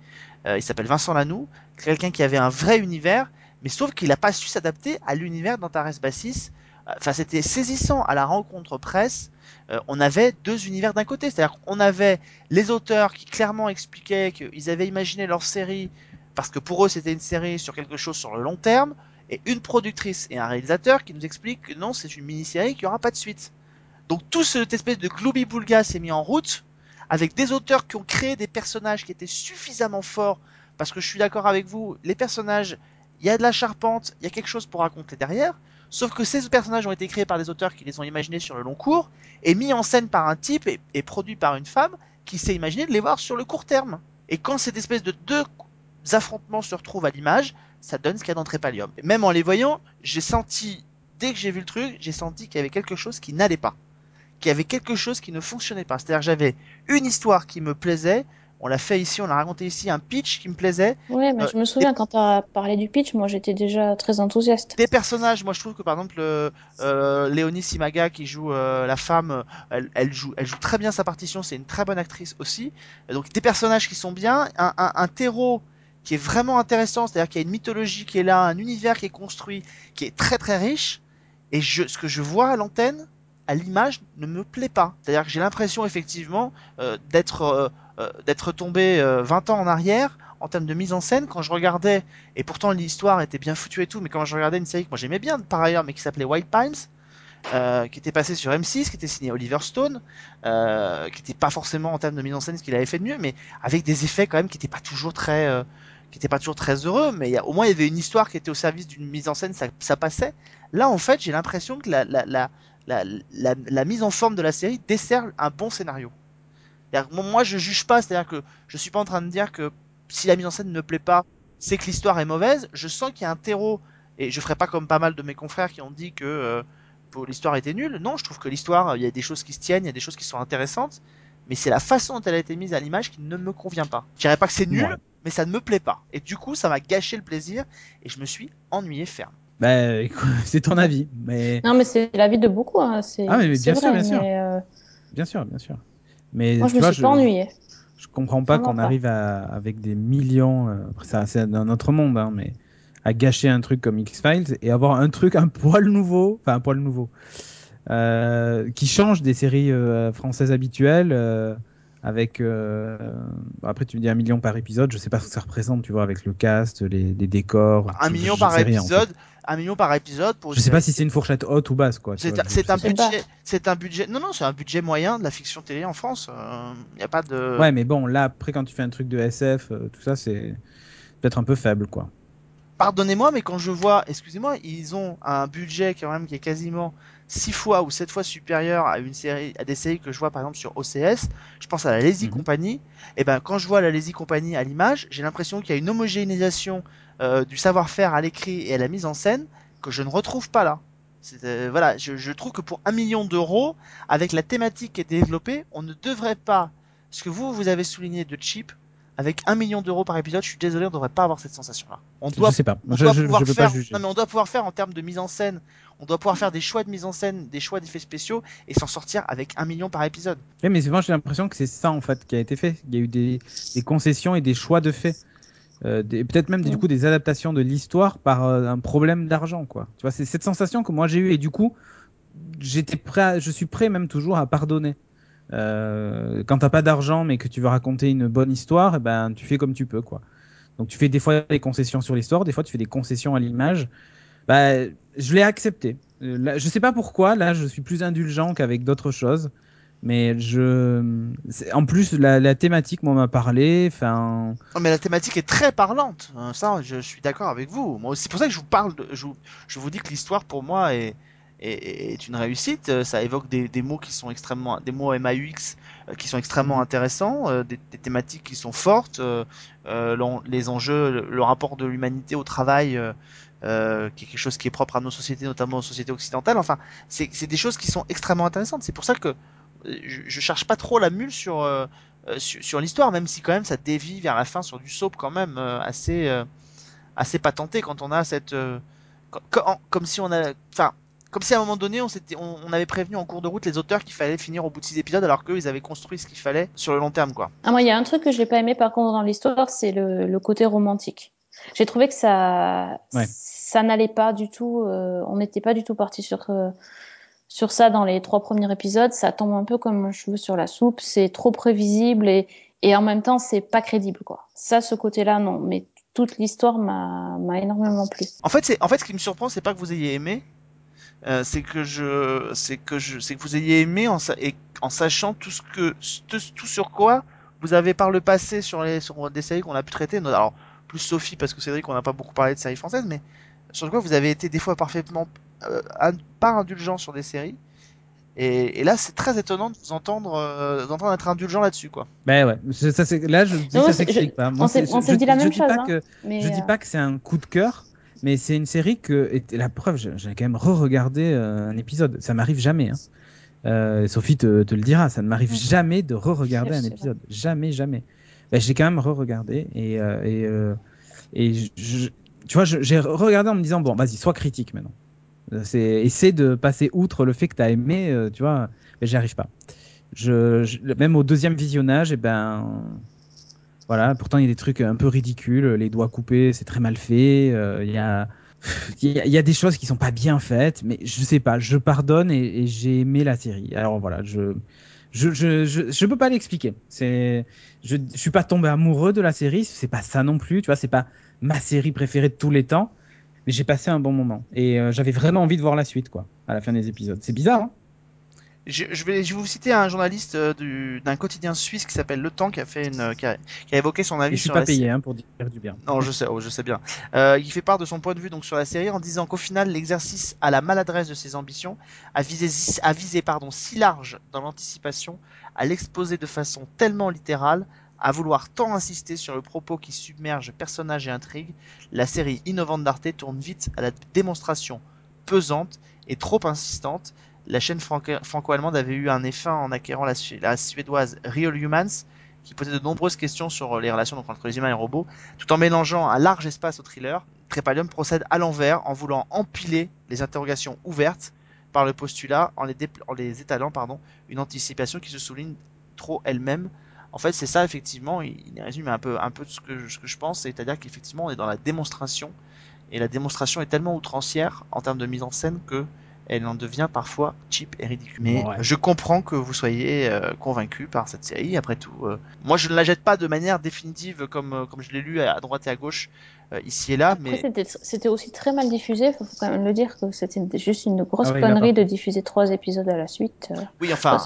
Euh, il s'appelle Vincent Lanoux, quelqu'un qui avait un vrai univers, mais sauf qu'il n'a pas su s'adapter à l'univers d'Antares Bassis. Enfin, c'était saisissant à la rencontre presse. Euh, on avait deux univers d'un côté, c'est-à-dire qu'on avait les auteurs qui clairement expliquaient qu'ils avaient imaginé leur série parce que pour eux c'était une série sur quelque chose sur le long terme, et une productrice et un réalisateur qui nous expliquent que non, c'est une mini-série qui aura pas de suite. Donc tout cette espèce de gloobie-boulga s'est mis en route avec des auteurs qui ont créé des personnages qui étaient suffisamment forts parce que je suis d'accord avec vous, les personnages, il y a de la charpente, il y a quelque chose pour raconter derrière, sauf que ces personnages ont été créés par des auteurs qui les ont imaginés sur le long cours et mis en scène par un type et, et produits par une femme qui s'est imaginé de les voir sur le court terme. Et quand cette espèce de deux affrontements se retrouvent à l'image, ça donne ce qu'il y a dans Trépalium. Et même en les voyant, j'ai senti, dès que j'ai vu le truc, j'ai senti qu'il y avait quelque chose qui n'allait pas. Qu'il y avait quelque chose qui ne fonctionnait pas. C'est-à-dire j'avais une histoire qui me plaisait, on l'a fait ici, on l'a raconté ici, un pitch qui me plaisait. Ouais, mais Euh, je me souviens quand tu as parlé du pitch, moi j'étais déjà très enthousiaste. Des personnages, moi je trouve que par exemple euh, euh, Léonie Simaga qui joue la femme, elle, elle joue, elle joue très bien sa partition, c'est une très bonne actrice aussi. Donc des personnages qui sont bien, un, un, un terreau qui est vraiment intéressant, c'est-à-dire qu'il y a une mythologie qui est là, un univers qui est construit, qui est très très riche. Et ce que je vois à l'antenne, à l'image, ne me plaît pas. C'est-à-dire que j'ai l'impression effectivement euh, d'être euh, euh, tombé euh, 20 ans en arrière en termes de mise en scène quand je regardais et pourtant l'histoire était bien foutue et tout mais quand je regardais une série que moi j'aimais bien par ailleurs mais qui s'appelait White Pines euh, qui était passée sur M6 qui était signé Oliver Stone euh, qui était pas forcément en termes de mise en scène ce qu'il avait fait de mieux mais avec des effets quand même qui étaient pas toujours très euh, qui étaient pas toujours très heureux mais y a, au moins il y avait une histoire qui était au service d'une mise en scène ça, passait là en fait j'ai l'impression que la, la, la, mise en forme de la série dessert un bon scénario moi, je juge pas, c'est-à-dire que je suis pas en train de dire que si la mise en scène ne plaît pas, c'est que l'histoire est mauvaise. Je sens qu'il y a un terreau, et je ferai pas comme pas mal de mes confrères qui ont dit que euh, l'histoire était nulle. Non, je trouve que l'histoire, il y a des choses qui se tiennent, il y a des choses qui sont intéressantes, mais c'est la façon dont elle a été mise à l'image qui ne me convient pas. Je dirais pas que c'est nul, Ouais. mais ça ne me plaît pas. Et du coup, ça m'a gâché le plaisir, et je me suis ennuyé ferme. Bah, c'est ton avis, mais Non, mais c'est l'avis de beaucoup. Hein. C'est Ah, mais bien c'est sûr, vrai, bien sûr. mais, euh, bien sûr, bien sûr. Mais moi, je tu me vois, suis pas ennuyée. Je comprends pas qu'on arrive à, avec des millions, euh, ça c'est dans notre monde, hein, mais à gâcher un truc comme X-Files et avoir un truc un poil nouveau, enfin un poil nouveau, euh, qui change des séries euh, françaises habituelles, euh, avec, euh, après tu me dis un million par épisode, je sais pas ce que ça représente, tu vois, avec le cast, les, les décors. Un million par rien, en fait. épisode, un million par épisode pour. Je sais pas si c'est une fourchette haute ou basse, quoi. C'est un, budget, c'est un budget. Non non, c'est un budget moyen de la fiction télé en France. Il n'y a pas de. Ouais, mais bon, là, après, quand tu fais un truc de SF, euh, tout ça, c'est peut-être un peu faible, quoi. Pardonnez-moi, mais quand je vois, excusez-moi, ils ont un budget quand même qui est quasiment 6 fois ou 7 fois supérieur à une série, à des séries que je vois par exemple sur OCS. Je pense à la Lazy Mhm. Company. Et ben, quand je vois la Lazy Company à l'image, j'ai l'impression qu'il y a une homogénéisation euh, du savoir-faire à l'écrit et à la mise en scène que je ne retrouve pas là. C'est, euh, voilà, je, je trouve que pour un million d'euros, avec la thématique qui est développée, on ne devrait pas, ce que vous, vous avez souligné de cheap, avec un million d'euros par épisode, je suis désolé, on ne devrait pas avoir cette sensation-là. On doit je sais pas. on Je, doit je, pouvoir je peux faire, pas juger. non mais on doit pouvoir faire en termes de mise en scène, on doit pouvoir faire des choix de mise en scène, des choix d'effets spéciaux et s'en sortir avec un million par épisode. Oui, mais souvent, j'ai l'impression que c'est ça, en fait, qui a été fait. Il y a eu des, des concessions et des choix de fait. Euh, peut-être même, du Mm. coup, des adaptations de l'histoire par euh, un problème d'argent, quoi. Tu vois, c'est cette sensation que moi j'ai eue et du coup, j'étais prêt, à- je suis prêt même toujours à pardonner. Euh, quand t'as pas d'argent mais que tu veux raconter une bonne histoire, eh ben tu fais comme tu peux, quoi. Donc tu fais des fois des concessions sur l'histoire, des fois tu fais des concessions à l'image. Bah, je l'ai accepté. Euh, là, je sais pas pourquoi, là je suis plus indulgent qu'avec d'autres choses. Mais je. En plus, la, thématique, moi, m'a parlé. Enfin. Mais la thématique est très parlante, Euh, ça je, suis d'accord avec vous. C'est pour ça que je vous parle, je, vous, je vous dis que l'histoire pour moi est, est, est une réussite. Euh, Ça évoque des, des mots qui sont extrêmement, des mots MAUX qui sont extrêmement intéressants, des, thématiques qui sont fortes, les enjeux, le rapport de l'humanité au travail. Euh, qui est quelque chose qui est propre à nos sociétés, notamment aux sociétés occidentales. Enfin, c'est des choses qui sont extrêmement intéressantes. C'est pour ça que euh, je, je cherche pas trop la mule sur euh, euh, sur, sur l'histoire, même si quand même ça dévie vers la fin sur du soap quand même euh, assez euh, assez patenté quand on a cette co- co- comme si on a enfin comme si à un moment donné on on, on avait prévenu en cours de route les auteurs qu'il fallait finir au bout de six épisodes alors qu'eux ils avaient construit ce qu'il fallait sur le long terme quoi. Ah, moi, il y a un truc que j'ai pas aimé par contre dans l'histoire, c'est le, le côté romantique. J'ai trouvé que ça, Ouais. ça n'allait pas du tout. euh, on n'était pas du tout parti sur euh, sur ça dans les trois premiers épisodes. Ça tombe un peu comme un cheveu sur la soupe. C'est trop prévisible et et en même temps c'est pas crédible quoi. Ça, ce côté-là, non. Mais toute l'histoire m'a m'a énormément plu. En fait, c'est en fait ce qui me surprend, c'est pas que vous ayez aimé, euh, c'est que je, c'est que je, c'est que vous ayez aimé en, sa- et, en sachant tout ce que, tout, tout sur quoi vous avez par le passé sur les, sur des séries qu'on a pu traiter. Alors plus Sophie parce que c'est vrai qu'on n'a pas beaucoup parlé de séries françaises, mais sur quoi vous avez été des fois parfaitement euh, pas indulgent sur des séries. Et, et là, c'est très étonnant de vous entendre, euh, d'entendre être indulgent là-dessus, quoi. Ben ouais, c'est- ça, c'est- là je dis Non, ça s'explique pas. on s'est- on je- dit la je même dis chose, pas hein. que Mais Je dis euh, pas que c'est un coup de cœur, mais c'est une série que et la preuve, j'ai j'ai quand même re-regardé euh, un épisode. Ça m'arrive jamais. hein. Euh, Sophie te, te le dira, ça ne m'arrive jamais de re-regarder un épisode. Jamais, jamais. Ben, j'ai quand même re-regardé et euh, euh, je- je- tu vois, je- j'ai regardé en me disant bon, vas-y, sois critique maintenant. C'est essaie de passer outre le fait que tu as aimé, euh, tu vois, mais j'y arrive pas. Je, je- même au deuxième visionnage, et ben voilà, pourtant il y a des trucs un peu ridicules, les doigts coupés, c'est très mal fait. Il y a il a des choses qui sont pas bien faites, mais je sais pas, je pardonne et, et j'ai aimé la série. Alors voilà, je je je je, je peux pas l'expliquer. C'est je, je suis pas tombé amoureux de la série, c'est pas ça non plus, tu vois, c'est pas ma série préférée de tous les temps, mais j'ai passé un bon moment. Et euh, j'avais vraiment envie de voir la suite quoi, à la fin des épisodes. C'est bizarre, hein Je, je vais, je vais vous citer un journaliste euh, du- d'un quotidien suisse qui s'appelle Le Temps qui a fait une, qui a, qui a évoqué son Et avis je suis sur pas la série. payé hein, pour dire du bien. Non, je sais, oh, je sais bien. Euh, il fait part de son point de vue donc sur la série en disant qu'au final, l'exercice à la maladresse de ses ambitions a visé, a visé pardon, si large dans l'anticipation, à l'exposer de façon tellement littérale, à vouloir tant insister sur le propos qui submerge personnages et intrigues, la série innovante d'Arte tourne vite à la démonstration pesante et trop insistante. La chaîne franco- franco-allemande avait eu un effet en acquérant la, su- la suédoise Real Humans, qui posait de nombreuses questions sur les relations entre les humains et les robots, tout en mélangeant un large espace au thriller, Trépalium procède à l'envers en voulant empiler les interrogations ouvertes par le postulat en les, étalant pardon, une anticipation qui se souligne trop elle-même. En fait, c'est ça effectivement, il, résume un peu, ce que, ce que je pense, c'est-à-dire qu'effectivement on est dans la démonstration et la démonstration est tellement outrancière en termes de mise en scène que elle en devient parfois cheap et ridicule. Mais Ouais. je comprends que vous soyez euh, convaincu par cette série. Après tout, euh, moi je ne la jette pas de manière définitive comme euh, comme je l'ai lu à droite et à gauche euh, ici et là, Après, mais c'était- aussi très mal diffusé. Faut faut quand même le dire que c'était juste une grosse Ah oui, là, connerie de diffuser trois épisodes à la suite. Euh, oui, enfin,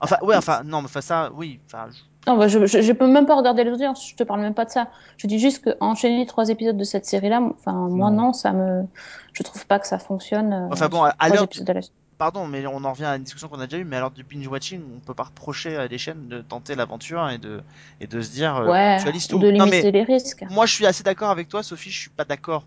enfin, ouais, enfin, non, mais enfin ça, oui, enfin, je- non, bah, je, je, je peux même pas regarder les audiences. Je te parle même pas de ça. Je dis juste que enchaîner trois épisodes de cette série-là, enfin moi Non. non, ça me, je trouve pas que ça fonctionne. euh, Enfin bon, à- l'heure la pardon, mais on en revient à une discussion qu'on a déjà eue, mais alors du binge watching, on peut pas reprocher à des chaînes de tenter l'aventure et de et de se dire, euh, Ouais, tu de Non limiter mais les risques. moi je suis assez d'accord avec toi, Sophie, je suis pas d'accord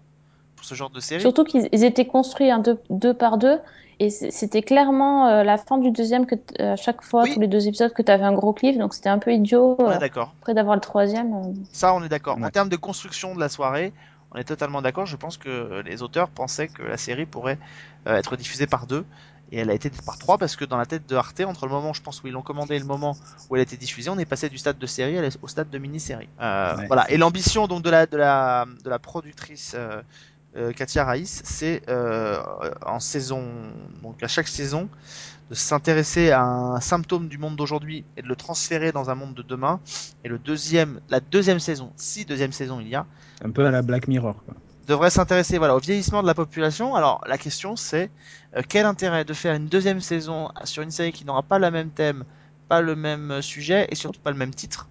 pour ce genre de série. Surtout qu'ils ils étaient construits deux, deux par deux, et c'était clairement euh, la fin du deuxième que à chaque fois, Oui. tous les deux épisodes, que tu avais un gros cliff, donc c'était un peu idiot. On euh, est d'accord. après d'avoir le troisième. euh, Ça, on est d'accord. En termes de construction de la soirée, on est totalement d'accord. Je pense que les auteurs pensaient que la série pourrait euh, être diffusée par deux. Et elle a été par trois parce que dans la tête de Arte, entre le moment, je pense, où ils l'ont commandé et le moment où elle a été diffusée, on est passé du stade de série au stade de mini-série. Euh, Ouais. Voilà. Et l'ambition donc de la de la de la productrice euh, Katia Raïs, c'est euh, en saison, donc à chaque saison, de s'intéresser à un symptôme du monde d'aujourd'hui et de le transférer dans un monde de demain. Et le deuxième, la deuxième saison, si deuxième saison il y a, Un peu à la Black Mirror. Quoi. devrait s'intéresser voilà au vieillissement de la population. Alors la question c'est euh, quel intérêt de faire une deuxième saison sur une série qui n'aura pas le même thème, pas le même euh, sujet et surtout pas le même titre,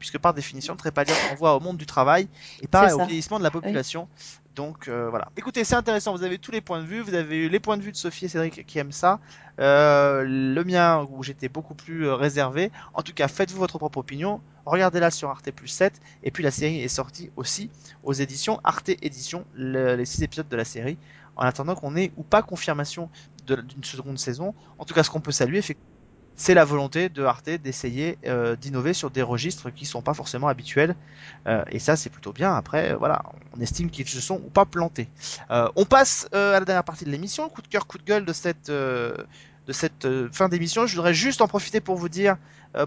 puisque par définition Trépalium renvoie au monde du travail et pas au vieillissement de la population. Donc euh, voilà. Écoutez, c'est intéressant. Vous avez tous les points de vue. Vous avez eu les points de vue de Sophie et Cédric qui aiment ça. Euh, le mien où j'étais beaucoup plus euh, réservé. En tout cas, faites-vous votre propre opinion. Regardez-la sur Arte plus 7. Et puis la série est sortie aussi aux éditions Arte Éditions, le- les 6 épisodes de la série. En attendant qu'on ait ou pas confirmation d'une seconde saison. En tout cas, ce qu'on peut saluer, effectivement, c'est la volonté de Arte d'essayer euh, d'innover sur des registres qui sont pas forcément habituels. Euh, et ça, c'est plutôt bien. Après, euh, voilà, on estime qu'ils se sont pas plantés. On passe à la dernière partie de l'émission. Coup de cœur, coup de gueule de cette de cette fin d'émission. Je voudrais juste en profiter pour vous dire,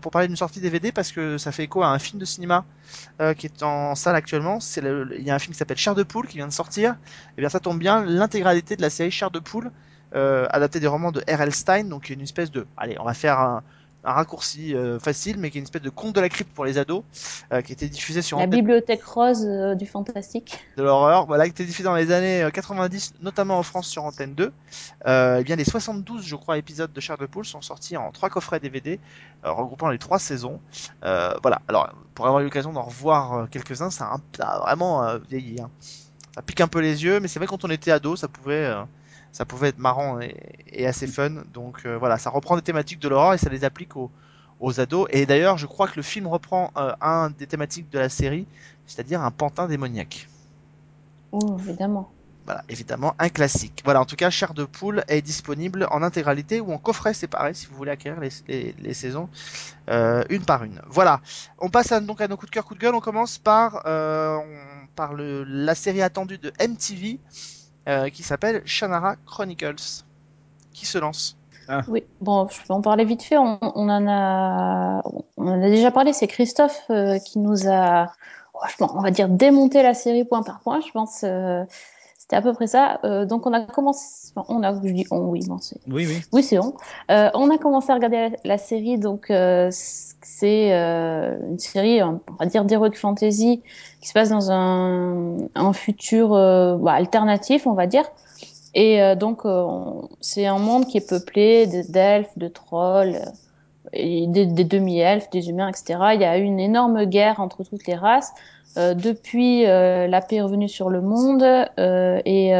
pour parler d'une sortie DVD, parce que ça fait écho à un film de cinéma qui est en salle actuellement. C'est il y a un film qui s'appelle Chair de poule qui vient de sortir. Et bien ça tombe bien, l'intégralité de la série Chair de poule, euh, adaptée des romans de R.L. Stein, donc une espèce de, allez, on va faire un, un raccourci euh, facile, mais qui est une espèce de conte de la crypte pour les ados, euh, qui était diffusé sur La Antenne bibliothèque rose euh, du fantastique. de l'horreur, voilà, qui était diffusé dans les années euh, 90, notamment en France sur Antenne 2. Euh, et bien, les 72, je crois, épisodes de Chair de Poule sont sortis en trois coffrets DVD, regroupant les trois saisons. Voilà, alors, pour avoir eu l'occasion d'en revoir quelques-uns, ça a, un- ça a vraiment vieilli. hein. Ça pique un peu les yeux, mais c'est vrai, quand on était ado, ça pouvait... ça pouvait être marrant et, et assez fun. Donc euh, voilà, ça reprend des thématiques de l'horreur et ça les applique aux, aux ados. Et d'ailleurs, je crois que le film reprend euh, un des thématiques de la série, c'est-à-dire un pantin démoniaque. Oh, évidemment. Voilà, évidemment, un classique. Voilà, en tout cas, Chair de Poule est disponible en intégralité ou en coffret séparé si vous voulez acquérir les, les, les saisons euh, une par une. Voilà, on passe à, donc à nos coups de cœur, coups de gueule. On commence par, euh, on- par le, la série attendue de MTV euh, qui s'appelle Shannara Chronicles. Qui se lance Oui, bon, je peux en parler vite fait. On, on en a, on en a déjà parlé. C'est Christophe euh, qui nous a, oh, je pense, on va dire, démonté la série point par point. Je pense, euh, c'était à peu près ça. Euh, donc on a commencé, on a, je dis on, oui, bon, c'est, Oui, oui. oui, c'est on. Euh, on a commencé à regarder la, la série, donc euh, c'est une série, on va dire d'heroic fantasy, qui se passe dans un, un futur bah, alternatif, on va dire. Et donc, on- c'est un monde qui est peuplé de- d'elfes, de trolls, et des, des demi-elfes, des humains, etc. Il y a eu une énorme guerre entre toutes les races. Euh, depuis, euh, la paix est revenue sur le monde euh, et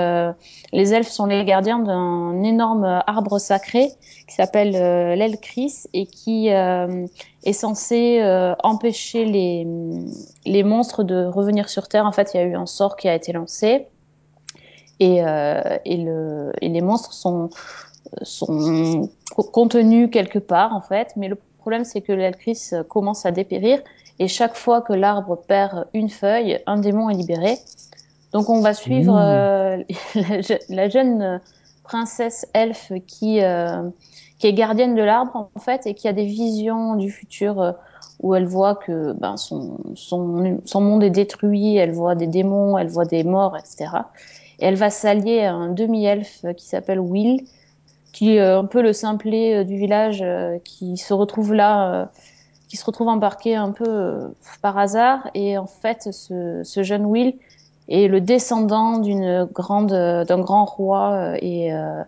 les elfes sont les gardiens d'un énorme arbre sacré qui s'appelle l'Elcris et qui est censé empêcher les, les monstres de revenir sur Terre. En fait, il y a eu un sort qui a été lancé et, et, le, et les monstres sont, sont co- contenus quelque part en fait. Mais le problème c'est que l'Elcris commence à dépérir et chaque fois que l'arbre perd une feuille, un démon est libéré. Donc on va suivre euh, la, je- la jeune princesse elfe qui, euh, qui est gardienne de l'arbre en fait et qui a des visions du futur euh, où elle voit que ben, son, son, son monde est détruit, elle voit des démons, elle voit des morts, etc. Et elle va s'allier à un demi-elfe qui s'appelle Will, qui est un peu le simplet du village, qui se retrouve là, qui se retrouve embarqué un peu euh, par hasard. Et en fait, ce, ce jeune Will est le descendant d'une grande, euh, d'un grand roi euh, et euh,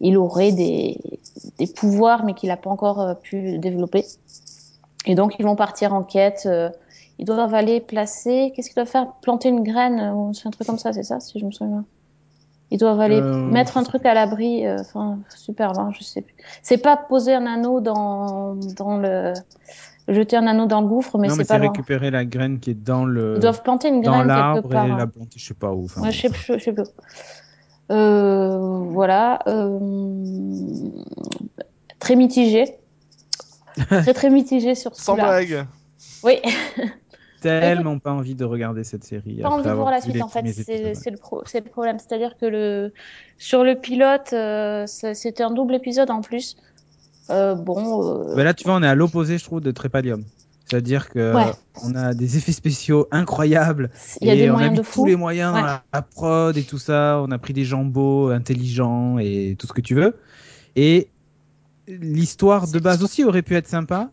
il aurait des, des pouvoirs, mais qu'il n'a pas encore euh, pu développer. Et donc, ils vont partir en quête. euh, ils doivent aller placer. Qu'est-ce qu'ils doivent faire? Planter une graine euh, ou c'est un truc comme ça, c'est ça, si je me souviens bien. Ils doivent aller Euh, mettre un truc à l'abri. euh, Enfin, super loin, je sais plus. C'est pas poser un anneau dans, dans le. Jeter un anneau dans le gouffre, mais non, c'est pas c'est loin. récupérer la graine qui est dans le Ils doivent planter une dans graine quelque l'arbre et hein. la planter, je sais pas où. Enfin, Ouais, bon. je sais. Je sais plus. Euh, voilà. euh, Très mitigé. très très mitigé sur Sans celui-là. blague. Oui. tellement pas envie de regarder cette série pas après envie de voir la suite en fait. C'est c'est le, pro- c'est le problème. C'est-à-dire que le sur le pilote, euh, c'était un double épisode en plus. Euh, bon. euh, Mais là, tu vois, on est à l'opposé, je trouve, de Trépalium. C'est-à-dire que Ouais. on a des effets spéciaux incroyables Il y a et des on a moyens mis de tous fou. les moyens Ouais. la prod et tout ça. On a pris des jambos intelligents et tout ce que tu veux. Et l'histoire de base aussi aurait pu être sympa.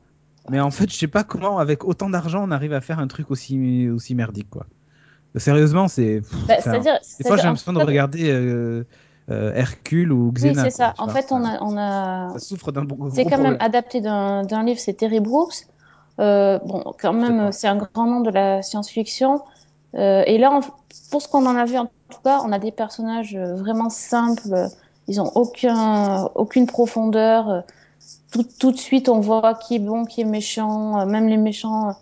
Mais en fait, je sais pas comment, avec autant d'argent, on arrive à faire un truc aussi, aussi merdique, quoi. Sérieusement, c'est. Bah, C'est-à-dire. des fois, j'ai l'impression de regarder euh, euh, Hercule ou Oui, Xena. c'est ça. En fait, on a, on a, Ça souffre d'un gros, c'est quand même adapté d'un livre, c'est Terry Brooks. Euh, bon, quand même, c'est un grand nom de la science-fiction. Euh, et là, on- pour ce qu'on en a vu, en tout cas, on a des personnages euh, vraiment simples. Ils ont aucun, aucune profondeur. Tout, tout de suite, on voit qui est bon, qui est méchant. Euh, Même les méchants,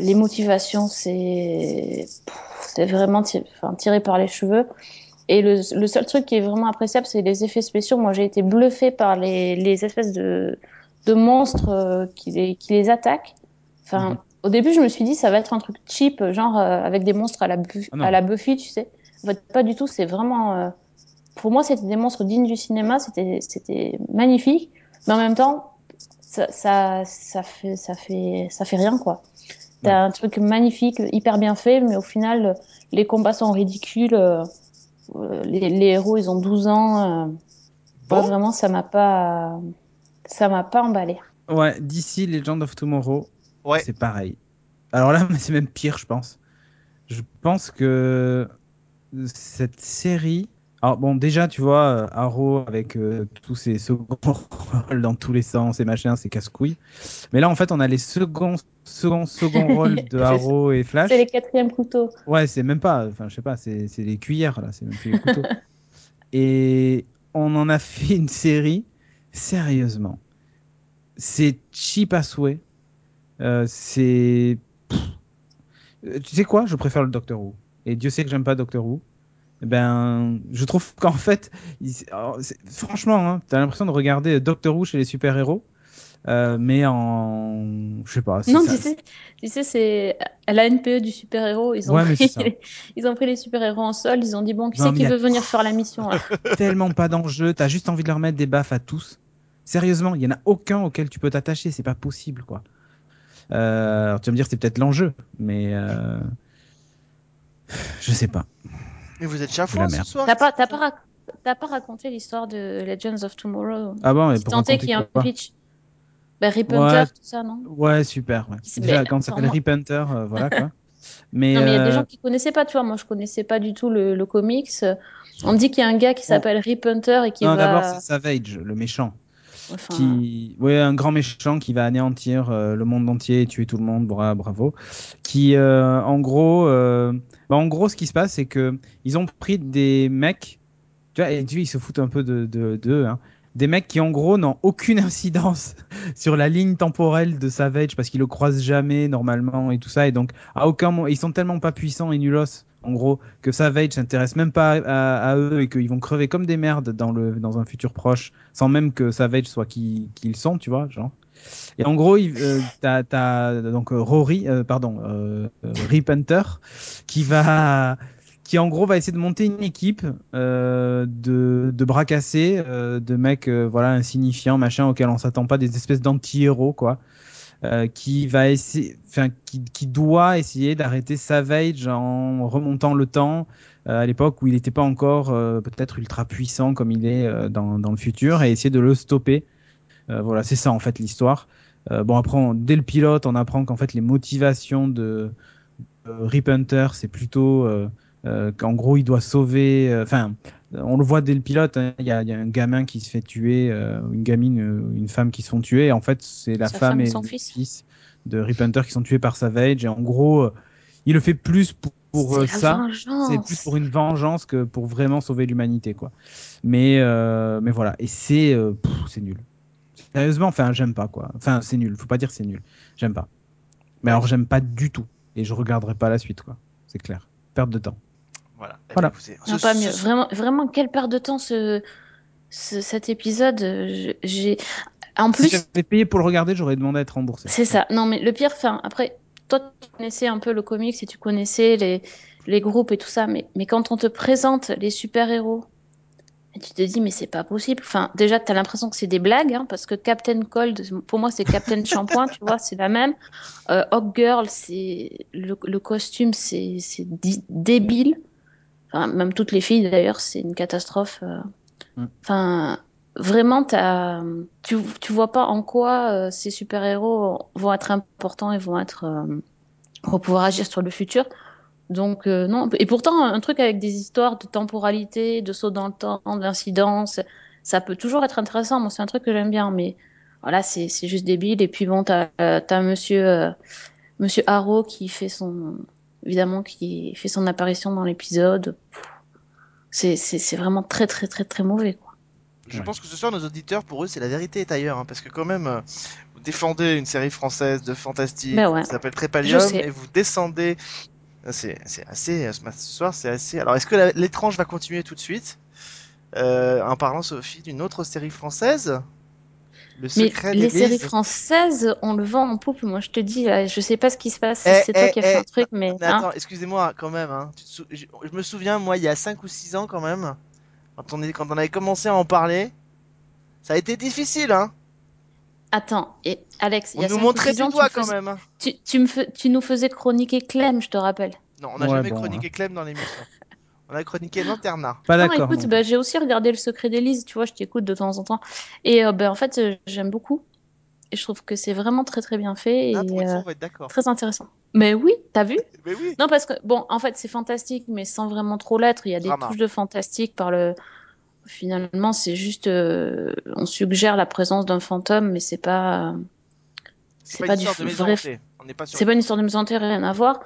les motivations, c'est, vraiment tiré, enfin, tiré par les cheveux. Et le, le seul truc qui est vraiment appréciable, c'est les effets spéciaux. Moi, j'ai été bluffée par les, les espèces de, de monstres euh, qui, les, qui les attaquent. Enfin, Mhm. au début, je me suis dit, ça va être un truc cheap, genre euh, avec des monstres à la, Bu- Ah à la Buffy, tu sais. En fait, pas du tout. C'est vraiment, euh, pour moi, c'était des monstres dignes du cinéma, c'était, magnifique, mais en même temps, ça, ça, ça fait, ça fait, ça fait rien, quoi. T'as Ouais. un truc magnifique, hyper bien fait, mais au final, les combats sont ridicules. euh, les, les héros, ils ont 12 ans. euh, Bon. moi, vraiment, ça m'a pas, ça m'a pas emballé. Ouais, d'ici Legend of Tomorrow, Ouais. c'est pareil. Alors là, mais c'est même pire, je pense. Je pense que cette série. Alors bon, déjà, tu vois, euh, Arrow avec euh, tous ses seconds rôles dans tous les sens et machin, c'est casse-couille. Mais là, en fait, on a les seconds, seconds, seconds rôles de. Arrow et Flash. C'est les quatrièmes couteaux. Ouais, c'est même pas, enfin, je sais pas, c'est les cuillères là, c'est même plus les couteaux. Et on en a fait une série, sérieusement. C'est cheap à souhait. Euh, c'est. Euh, Tu sais quoi Je préfère le Doctor Who. Et Dieu sait que j'aime pas Doctor Who. Eh Ben, je trouve qu'en fait, il- alors, c'est- franchement, hein, t'as l'impression de regarder Doctor Who chez les super-héros, euh, mais en. Je sais pas. Non, ça- tu sais, tu sais, c'est à la NPE du super-héros. Ils ont Ouais, mais pris, ça. ils ont pris les super-héros en sol. Ils ont dit bon, qui c'est mais qui a- veut venir faire la mission là? tellement pas d'enjeu, t'as juste envie de leur mettre des baffes à tous. Sérieusement, il y en a aucun auquel tu peux t'attacher, c'est pas possible quoi. Euh, alors tu vas me dire c'est peut-être l'enjeu, mais euh, je sais pas. Mais vous êtes chafouin ce soir T'as pas, t'as pas, rac- t'as pas raconté l'histoire de Legends of Tomorrow? Ah bon, Si pour tant est raconter qu'il y a un pitch. Ben, Rip Hunter, Ouais. tout ça, non? Ouais, super. ouais. Déjà quand ça s'appelle Rip Hunter, euh, voilà quoi. Mais, Non, mais il y a des euh, gens qui connaissaient pas, tu vois. Moi, je connaissais pas du tout le, le comics. On me dit qu'il y a un gars qui s'appelle Rip Hunter et qui non, d'abord va. c'est Savage, le méchant. Enfin, qui ouais un grand méchant qui va anéantir euh, le monde entier et tuer tout le monde bra bravo qui euh, en gros euh, bah, en gros ce qui se passe c'est que ils ont pris des mecs tu vois et tu ils se foutent un peu de de d'eux, hein. Des mecs qui en gros n'ont aucune incidence sur la ligne temporelle de Savage parce qu'ils le croisent jamais normalement et tout ça. Et donc à aucun moment ils sont tellement pas puissants et nulos en gros que Savage s'intéresse même pas à, eux et qu'ils vont crever comme des merdes dans le dans un futur proche sans même que Savage soit qui qui ils sont tu vois genre. Et en gros euh, t'as t'as donc euh, Rory euh, pardon euh, euh, Rip Hunter qui va qui en gros va essayer de monter une équipe euh, de, de bras cassés, euh, de mecs euh, voilà insignifiants, machin, auxquels on s'attend pas, des espèces d'anti-héros quoi, euh, qui va essayer, enfin qui, qui doit essayer d'arrêter Savage en remontant le temps euh, à l'époque où il n'était pas encore peut-être ultra puissant comme il est dans, dans le futur et essayer de le stopper. Voilà, c'est ça en fait l'histoire. Bon après, on- dès le pilote, on apprend qu'en fait les motivations de Rip Hunter, c'est plutôt euh, qu'en gros il doit sauver. euh, Enfin, on le voit dès le pilote. hein, Il y, a, il y a un gamin qui se fait tuer, euh, une gamine, une femme qui se font tuer. Et en fait, c'est la femme femme et son fils. de Rip Hunter qui sont tués par Savage. Et en gros, il le fait plus pour, ça. C'est plus pour une vengeance que pour vraiment sauver l'humanité, quoi. Mais, euh, mais voilà. Et c'est, euh, c'est nul. Sérieusement, enfin, j'aime pas, quoi. Enfin, c'est nul. Faut pas dire c'est nul. J'aime pas. Mais alors, j'aime pas du tout. Et je regarderai pas la suite, quoi. C'est clair. Perte de temps. Voilà. Eh Voilà. écoutez, Non, ce- pas ce- mieux. Vraiment, vraiment, quelle perte de temps ce, ce- cet épisode. J'ai. En Si plus, j'avais payé pour le regarder, j'aurais demandé à être remboursé. c'est ça. Non, mais le pire, enfin, après, toi, tu connaissais un peu le comics et tu connaissais les, les groupes et tout ça, mais, mais quand on te présente les super-héros, et tu te dis, mais c'est pas possible. Enfin, déjà, tu as l'impression que c'est des blagues, hein, parce que Captain Cold, pour moi, c'est Captain Shampoing, tu vois, c'est la même. Euh, Hawk Girl, c'est le, le costume, c'est débile. Enfin, même toutes les filles, d'ailleurs, c'est une catastrophe. euh. Mm. Enfin, vraiment, tu, tu vois pas en quoi euh, ces super-héros vont être importants et vont être euh, vont pouvoir agir sur le futur. Donc euh, non. Et pourtant, un truc avec des histoires de temporalité, de saut dans le temps, d'incidence, ça peut toujours être intéressant. Moi, c'est un truc que j'aime bien, mais voilà, c'est juste débile. Et puis bon, t'as euh, Monsieur euh, Monsieur Harrow qui fait son évidemment qui fait son apparition dans l'épisode. C'est vraiment très très très très mauvais quoi. Je Ouais. pense que ce soir, nos auditeurs, pour eux, c'est la vérité est ailleurs. hein, parce que quand même, euh, vous défendez une série française de fantastique Ben ouais. qui s'appelle Trépalium et vous descendez. euh, C'est c'est assez. euh, Ce soir, c'est assez. Alors, est-ce que l'étrange va continuer tout de suite? Euh, En parlant, Sophie, d'une autre série française? Le Mais secret les séries françaises, on le vend en poupe. Moi, je te dis, là, je sais pas ce qui se passe. si Eh, c'est toi eh, qui as fait eh, un truc, mais Mais hein. attends, excusez-moi quand même. Hein. Tu te sou- Je je me souviens, moi, il y a 5 ou 6 ans quand même, Quand on, est, quand on avait commencé à en parler, ça a été difficile, hein. Attends, et Alex, il y a nous montrait du doigt quand faisais- même. hein. tu, tu me fais- tu nous faisais chroniquer Clem, je te rappelle. Non, on n'a Ouais, jamais bon, chroniqué Clem dans l'émission. On a chroniqué l'internat. Pas Non, d'accord. écoute, bah, j'ai aussi regardé Le Secret d'Élise, tu vois, je t'écoute de temps en temps. Et euh, bah, en fait, euh, j'aime beaucoup. Et je trouve que c'est vraiment très très bien fait Ah, pour et une fois, euh, on va être d'accord. très intéressant. Mais oui, t'as vu? Mais oui. Non, parce que, bon, en fait, c'est fantastique, mais sans vraiment trop l'être. Il y a des Drama. touches de fantastique par le. Finalement, c'est juste. euh, on suggère la présence d'un fantôme, mais c'est pas. C'est C'est pas pas du vrai. C'est pas une histoire de maison hantée, rien à voir.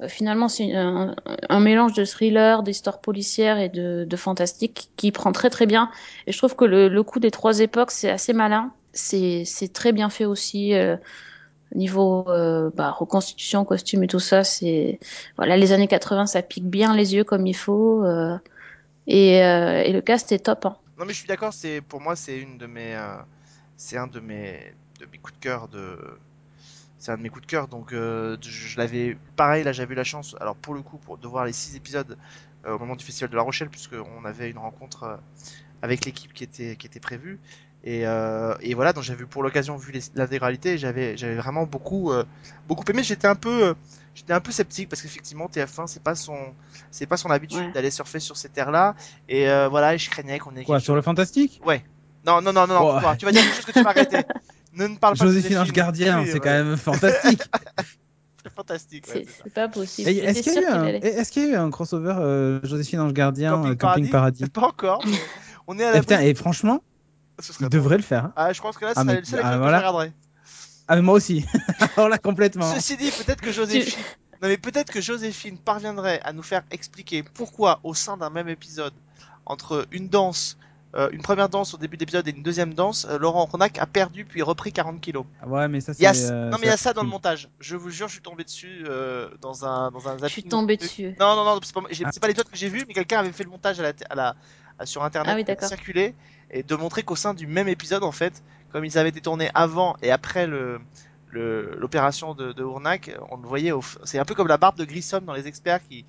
Euh, finalement, c'est un, mélange de thriller, d'histoire policière et de, fantastique qui prend très très bien. Et je trouve que le, coup des trois époques, c'est assez malin. C'est très bien fait aussi. euh, niveau euh, bah, reconstitution, costume et tout ça. C'est voilà, les années 80, ça pique bien les yeux comme il faut. euh, et, le cast est top. hein. Non, mais je suis d'accord. C'est pour moi, c'est un de mes, de mes coups de cœur de. C'est un de mes coups de cœur. Donc, euh, je, je l'avais. Pareil, là, j'avais eu la chance. Alors, pour le coup, pour de voir les six épisodes euh, au moment du festival de La Rochelle, puisque on avait une rencontre euh, avec l'équipe qui était qui était prévue. Et, euh, et voilà, donc j'avais pour l'occasion vu l'intégralité. et J'avais j'avais vraiment beaucoup euh, beaucoup aimé. J'étais un peu euh, j'étais un peu sceptique parce qu'effectivement TF1 c'est pas son c'est pas son habitude Ouais. d'aller surfer sur ces terres-là. Et euh, voilà, et je craignais qu'on ait Quoi, sur le fantastique? Ouais. Non non non non, Oh. tu vas dire quelque chose que tu vas arrêter. Ne ne parle pas de Joséphine Ange Gardien, c'est ouais, quand même fantastique. c'est fantastique. ouais, C'est c'est c'est pas possible. Et Est-ce qu'il y, a eu un... allait. est-ce qu'il y a eu un crossover euh, Joséphine Ange Gardien Camping, euh, Camping Paradis, Paradis Pas encore, mais on est à et, putain, l'abri. et franchement, il devrait le faire. hein. Ah, je pense que là, ce Ah, serait mais- le seul ah, que voilà. je regarderais. Ah, mais moi aussi. Alors là, complètement. Ceci dit, peut-être que Joséphine. Non, mais peut-être que Joséphine parviendrait à nous faire expliquer pourquoi, au sein d'un même épisode, entre une danse, euh, une première danse au début d'épisode et une deuxième danse, euh, Laurent Ronac a perdu puis repris 40 kilos. Ah Ouais, mais ça, c'est. euh, non, mais il y a ça dans le montage. Je vous jure, je suis tombé dessus euh, dans un dans un Je suis truc. dessus. Non, non, non, c'est pas, Ah. pas l'épisode que j'ai vu, mais quelqu'un avait fait le montage à la, t- à la, à- sur internet, Ah oui, d'accord. circulé, et de montrer qu'au sein du même épisode, en fait, comme ils avaient été tournés avant et après le le- l'opération de, de Ournac, on le voyait, c'est un peu comme la barbe de Grissom dans les experts qui,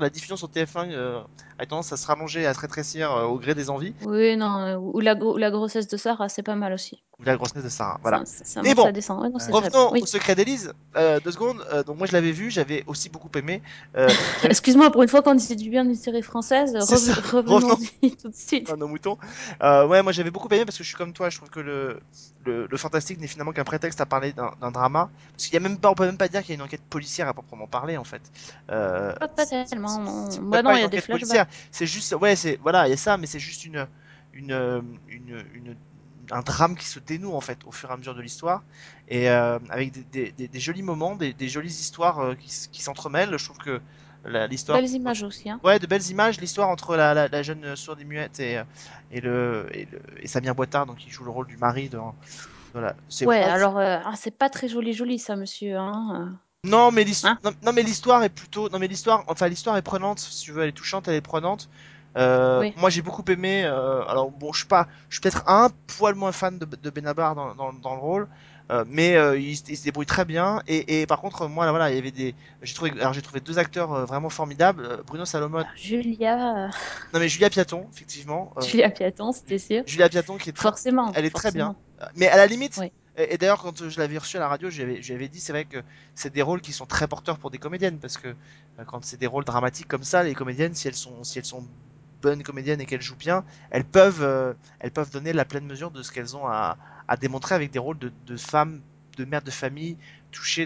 la diffusion sur TF1, euh, a tendance à se rallonger, à se rétrécir euh, au gré des envies, Oui, non. euh, Ou la, gro- la grossesse de Sarah, c'est pas mal aussi. ou la grossesse de Sarah. Voilà. Ça, Mais bon, ça descend. Ouais, non, Revenons. Oui. au secret d'Élise, deux secondes. Donc moi je l'avais vu, j'avais aussi beaucoup aimé. Excuse-moi, pour une fois qu'on dit du bien d'une série française, rev- revenons-y tout de suite. nos moutons. Ouais, moi j'avais beaucoup aimé parce que je suis comme toi, je trouve que le, le, le fantastique n'est finalement qu'un prétexte à parler d'un drama. Parce qu'il y a même pas, on peut même pas dire qu'il y a une enquête policière à proprement parler en fait. Euh, tellement. c'est Bah non, pas il y une a des enquête flashbacks. policière, c'est juste, ouais, c'est voilà, il y a ça, mais c'est juste une, une, une, une, un drame qui se dénoue en fait au fur et à mesure de l'histoire et euh, avec des, des, des, des jolis moments, des, des jolies histoires euh, qui, qui s'entremêlent. Je trouve que la- l'histoire Belles images aussi. Hein. Ouais, de belles images, l'histoire entre la, la, la jeune sourde et muette et, euh, et, le, et, le, et Samir Boitard, donc qui joue le rôle du mari dans. Voilà. C'est Ouais, alors, euh, ah, c'est pas très joli, joli ça, monsieur. Hein. Non, mais l'histoire, Hein non, non, mais l'histoire est plutôt, non, mais l'histoire, enfin, l'histoire est prenante, si tu veux, elle est touchante, elle est prenante. Euh, Oui. Moi, j'ai beaucoup aimé. euh, alors, bon, je suis pas, je suis peut-être un poil moins fan de, de Benabar dans, dans, dans le rôle, euh, mais euh, il, se- il se débrouille très bien. Et, et par contre, moi, là, voilà, il y avait des, j'ai trouvé, alors j'ai trouvé deux acteurs euh, vraiment formidables. Euh, Bruno Salomon, Julia, euh, non mais Julia Piaton, effectivement. Julia Piaton, c'était sûr. Julia Piaton qui est très- Forcément. elle est très bien. Mais à la limite, Oui. Et, d'ailleurs quand je l'avais reçu à la radio, je lui avais, je lui avais dit, c'est vrai que c'est des rôles qui sont très porteurs pour des comédiennes, parce que euh, quand c'est des rôles dramatiques comme ça, les comédiennes, si elles sont, si elles sont bonnes comédiennes et qu'elles jouent bien, elles peuvent, euh, elles peuvent donner la pleine mesure de ce qu'elles ont à, à démontrer avec des rôles de, de femmes, de mères de famille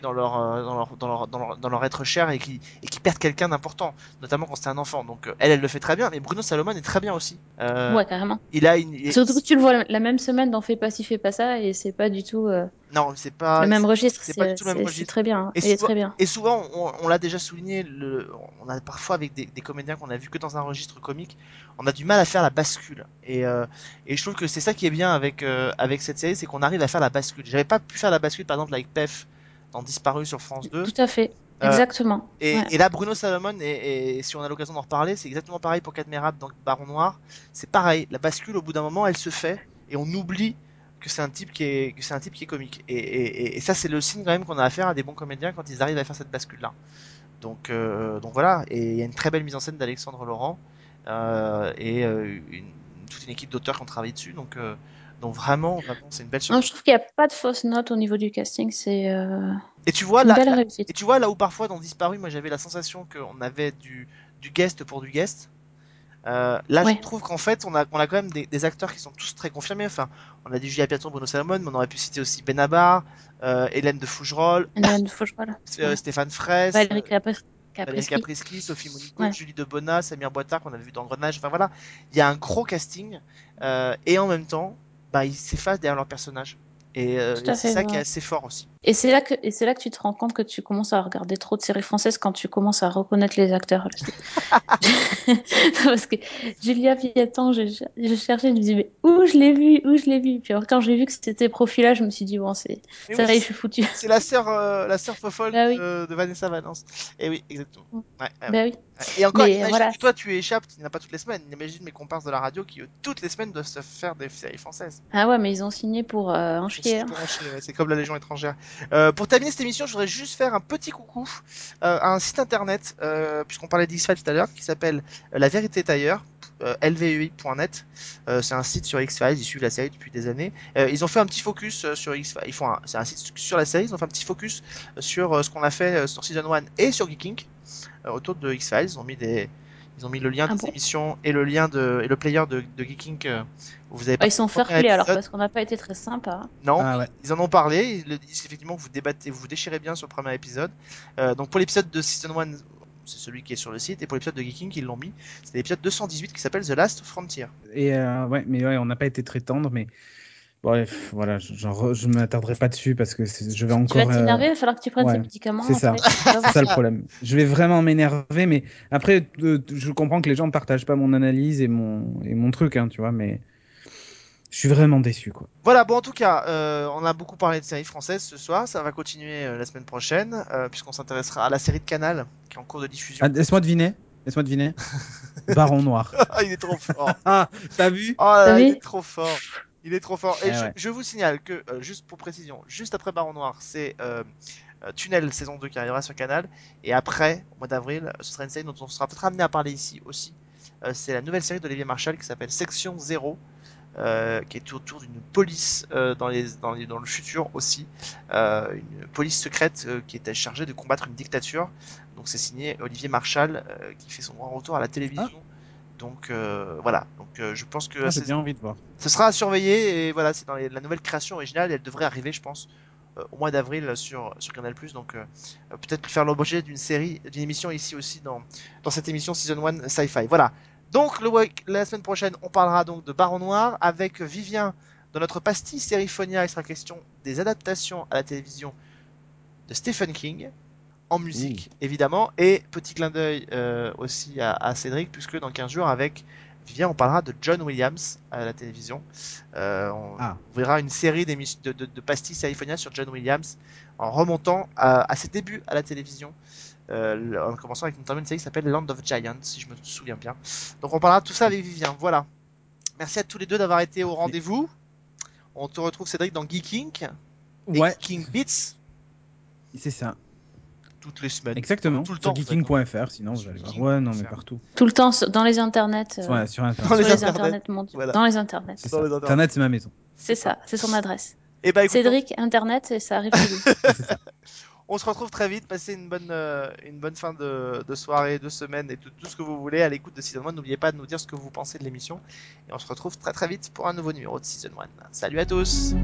dans leur, euh, dans leur, dans leur, dans leur, dans leur être cher et qui, et qui perdent quelqu'un d'important, notamment quand c'est un enfant. Donc euh, elle, elle le fait très bien, mais Bruno Salomon est très bien aussi. Euh, Ouais, carrément. Il a une, il- Surtout que tu le vois la, même semaine dans Fais pas ci, fais pas ça, et c'est pas du tout euh, non, c'est pas, le même registre. c'est pas du tout le même registre. C'est très bien. hein. Et souvent- très bien. Et souvent, on, on l'a déjà souligné, le, on a parfois avec des, des comédiens qu'on a vu que dans un registre comique, on a du mal à faire la bascule. Et, euh, et je trouve que c'est ça qui est bien avec, euh, avec cette série, c'est qu'on arrive à faire la bascule. J'avais pas pu faire la bascule, par exemple, avec Pef dans Disparu sur France 2. Tout à fait. Euh, Exactement. Et, Ouais. et là, Bruno Salomon, et, et si on a l'occasion d'en reparler, c'est exactement pareil pour Cadmerade dans Baron Noir. C'est pareil, la bascule, au bout d'un moment, elle se fait, et on oublie que c'est un type qui est, que c'est un type qui est comique. Et, ça, c'est le signe quand même qu'on a affaire à des bons comédiens quand ils arrivent à faire cette bascule-là. Donc, euh, donc voilà, et il y a une très belle mise en scène d'Alexandre Laurent. euh, et une, toute une équipe d'auteurs qui ont travaillé dessus. Donc, donc vraiment, vraiment c'est une belle Non, surprise. je trouve qu'il n'y a pas de fausse note au niveau du casting. C'est euh, Et tu vois, une là, belle là- réussite. et tu vois là où parfois dans Disparu, moi j'avais la sensation qu'on avait du, du guest pour du guest. Euh, là, je trouve qu'en fait, on a, on a quand même des, des acteurs qui sont tous très confirmés. Enfin, on a dit Julia Piaton, Bruno Salomon, mais on aurait pu citer aussi Benabar, euh, Hélène de Fougerolles, Hélène Faucheval. euh, Ouais. Stéphane Fraisse, Valérie Capri- Valérie Caprisky. Caprisky, Sophie Monico, Ouais. Julie de Bonnat, Samir Boitard qu'on avait vu dans Grenage. Enfin voilà, il y a un gros casting euh, et en même temps, bah, ils s'effacent derrière leur personnage. Et, euh, c'est ça ouais. qui est assez fort aussi. Et c'est là que et c'est là que tu te rends compte que tu commences à regarder trop de séries françaises quand tu commences à reconnaître les acteurs. Parce que Julia Piaton, je, je cherchais, je me disais mais où je l'ai vu, où je l'ai vu. Puis alors, quand j'ai vu que c'était profilage, je me suis dit bon c'est ça oui, je suis foutu. c'est la sœur, euh, la sœur fofolle Bah oui. de, de Vanessa Valence. Et oui, exactement. Ouais, ouais, ouais. Bah oui. Et encore, imagine voilà. toi tu échappes, tu n'as pas toutes les semaines. Imagine mes comparses de la radio qui toutes les semaines doivent se faire des séries françaises. Ah ouais, mais ils ont signé pour euh, chier. hein. c'est comme la Légion étrangère. Euh, pour terminer cette émission, je voudrais juste faire un petit coucou euh, à un site internet, euh, puisqu'on parlait d'X-Files tout à l'heure, qui s'appelle La Vérité est ailleurs. Euh, c'est un site sur X-Files, ils suivent la série depuis des années. Ils ont fait un petit focus sur X-Files, un- c'est un site sur la série, ils ont fait un petit focus sur ce qu'on a fait sur Season 1 et sur Geeking autour de X-Files. Ils ont mis des ils ont mis le lien Ah des bon émissions et le lien de et le player de, de Geeking euh, où vous avez Ah, ils sont fair play alors parce qu'on n'a pas été très sympa. Non, Ah ouais. ils en ont parlé. Ils le disent effectivement que vous débattez, vous vous déchirez bien sur le premier épisode. Euh, donc pour l'épisode de Season 1, c'est celui qui est sur le site. Et pour l'épisode de Geeking, ils l'ont mis. C'est l'épisode 218 qui s'appelle The Last Frontier. Et euh, ouais, mais ouais, on n'a pas été très tendre, mais bref, voilà, je- genre, je ne m'attarderai pas dessus parce que je vais Tu vas encore. euh, t'énerver, il va falloir que tu prennes ouais, tes médicaments c'est ça. C'est ça le problème. Je vais vraiment m'énerver, mais après, euh, je comprends que les gens ne partagent pas mon analyse et mon, et mon truc, hein, tu vois, mais je suis vraiment déçu, quoi. Voilà, bon en tout cas, euh, on a beaucoup parlé de séries françaises ce soir. Ça va continuer euh, la semaine prochaine, euh, puisqu'on s'intéressera à la série de Canal qui est en cours de diffusion. Ah, Laisse-moi deviner. Laisse-moi deviner. Baron Noir. Ah, il est trop fort. Ah, t'as vu? Oh là là, T'as il vu? est trop fort. Il est trop fort. Et Eh je, ouais. je vous signale que, euh, juste pour précision, juste après Baron Noir, c'est euh, euh, Tunnel saison 2 qui arrivera sur Canal. Et après, au mois d'avril, ce sera une série dont on sera peut-être amené à parler ici aussi. Euh, c'est la nouvelle série d'Olivier Marshall qui s'appelle Section 0. euh, qui est autour d'une police dans, les, dans, les- dans le futur aussi, une police secrète qui était chargée de combattre une dictature. Donc c'est signé Olivier Marshall qui fait son grand retour à la télévision. Donc euh, voilà, donc euh, je pense que Ah, c'est- bien envie de voir. ce sera à surveiller et voilà, c'est dans les- la nouvelle création originale et elle devrait arriver, je pense, euh, au mois d'avril sur, sur Canal+. Donc peut-être faire l'objet d'une série, d'une émission ici aussi dans, dans cette émission Season 1 Sci-Fi. Voilà. Donc le, la semaine prochaine, on parlera donc de Baron Noir avec Vivien dans notre pastille Sériphonia. Il sera question des adaptations à la télévision de Stephen King en musique évidemment. Et petit clin d'œil euh, aussi à, à Cédric puisque dans 15 jours avec Vivien on parlera de John Williams à la télévision. Euh, on, Ah. on verra une série de, de, de pastilles sur John Williams en remontant à, à ses débuts à la télévision. Euh, en commençant avec notamment une série qui s'appelle Land of Giants si je me souviens bien. Donc on parlera de tout ça avec Vivien. Voilà. Merci à tous les deux d'avoir été au rendez-vous. On te retrouve Cédric dans Geeking et Ouais, Geeking Beats. C'est ça. Toutes les semaines Exactement. tout le sur temps en fait, geeking.fr, sinon vous allez voir. Ouais, non, mais partout. Tout le temps dans les internets. euh, Ouais, sur Dans Internet. sur les internets. mondiaux. Voilà. Dans les internets. Dans les. Internet, c'est ma maison. C'est ça, c'est son adresse. et bah écoute, Cédric, internet, et ça arrive chez lui. On se retrouve très vite. Passez une bonne, euh, une bonne fin de, de soirée, de semaine et tout, tout ce que vous voulez à l'écoute de Season 1. N'oubliez pas de nous dire ce que vous pensez de l'émission. Et on se retrouve très très vite pour un nouveau numéro de Season 1. Salut à tous!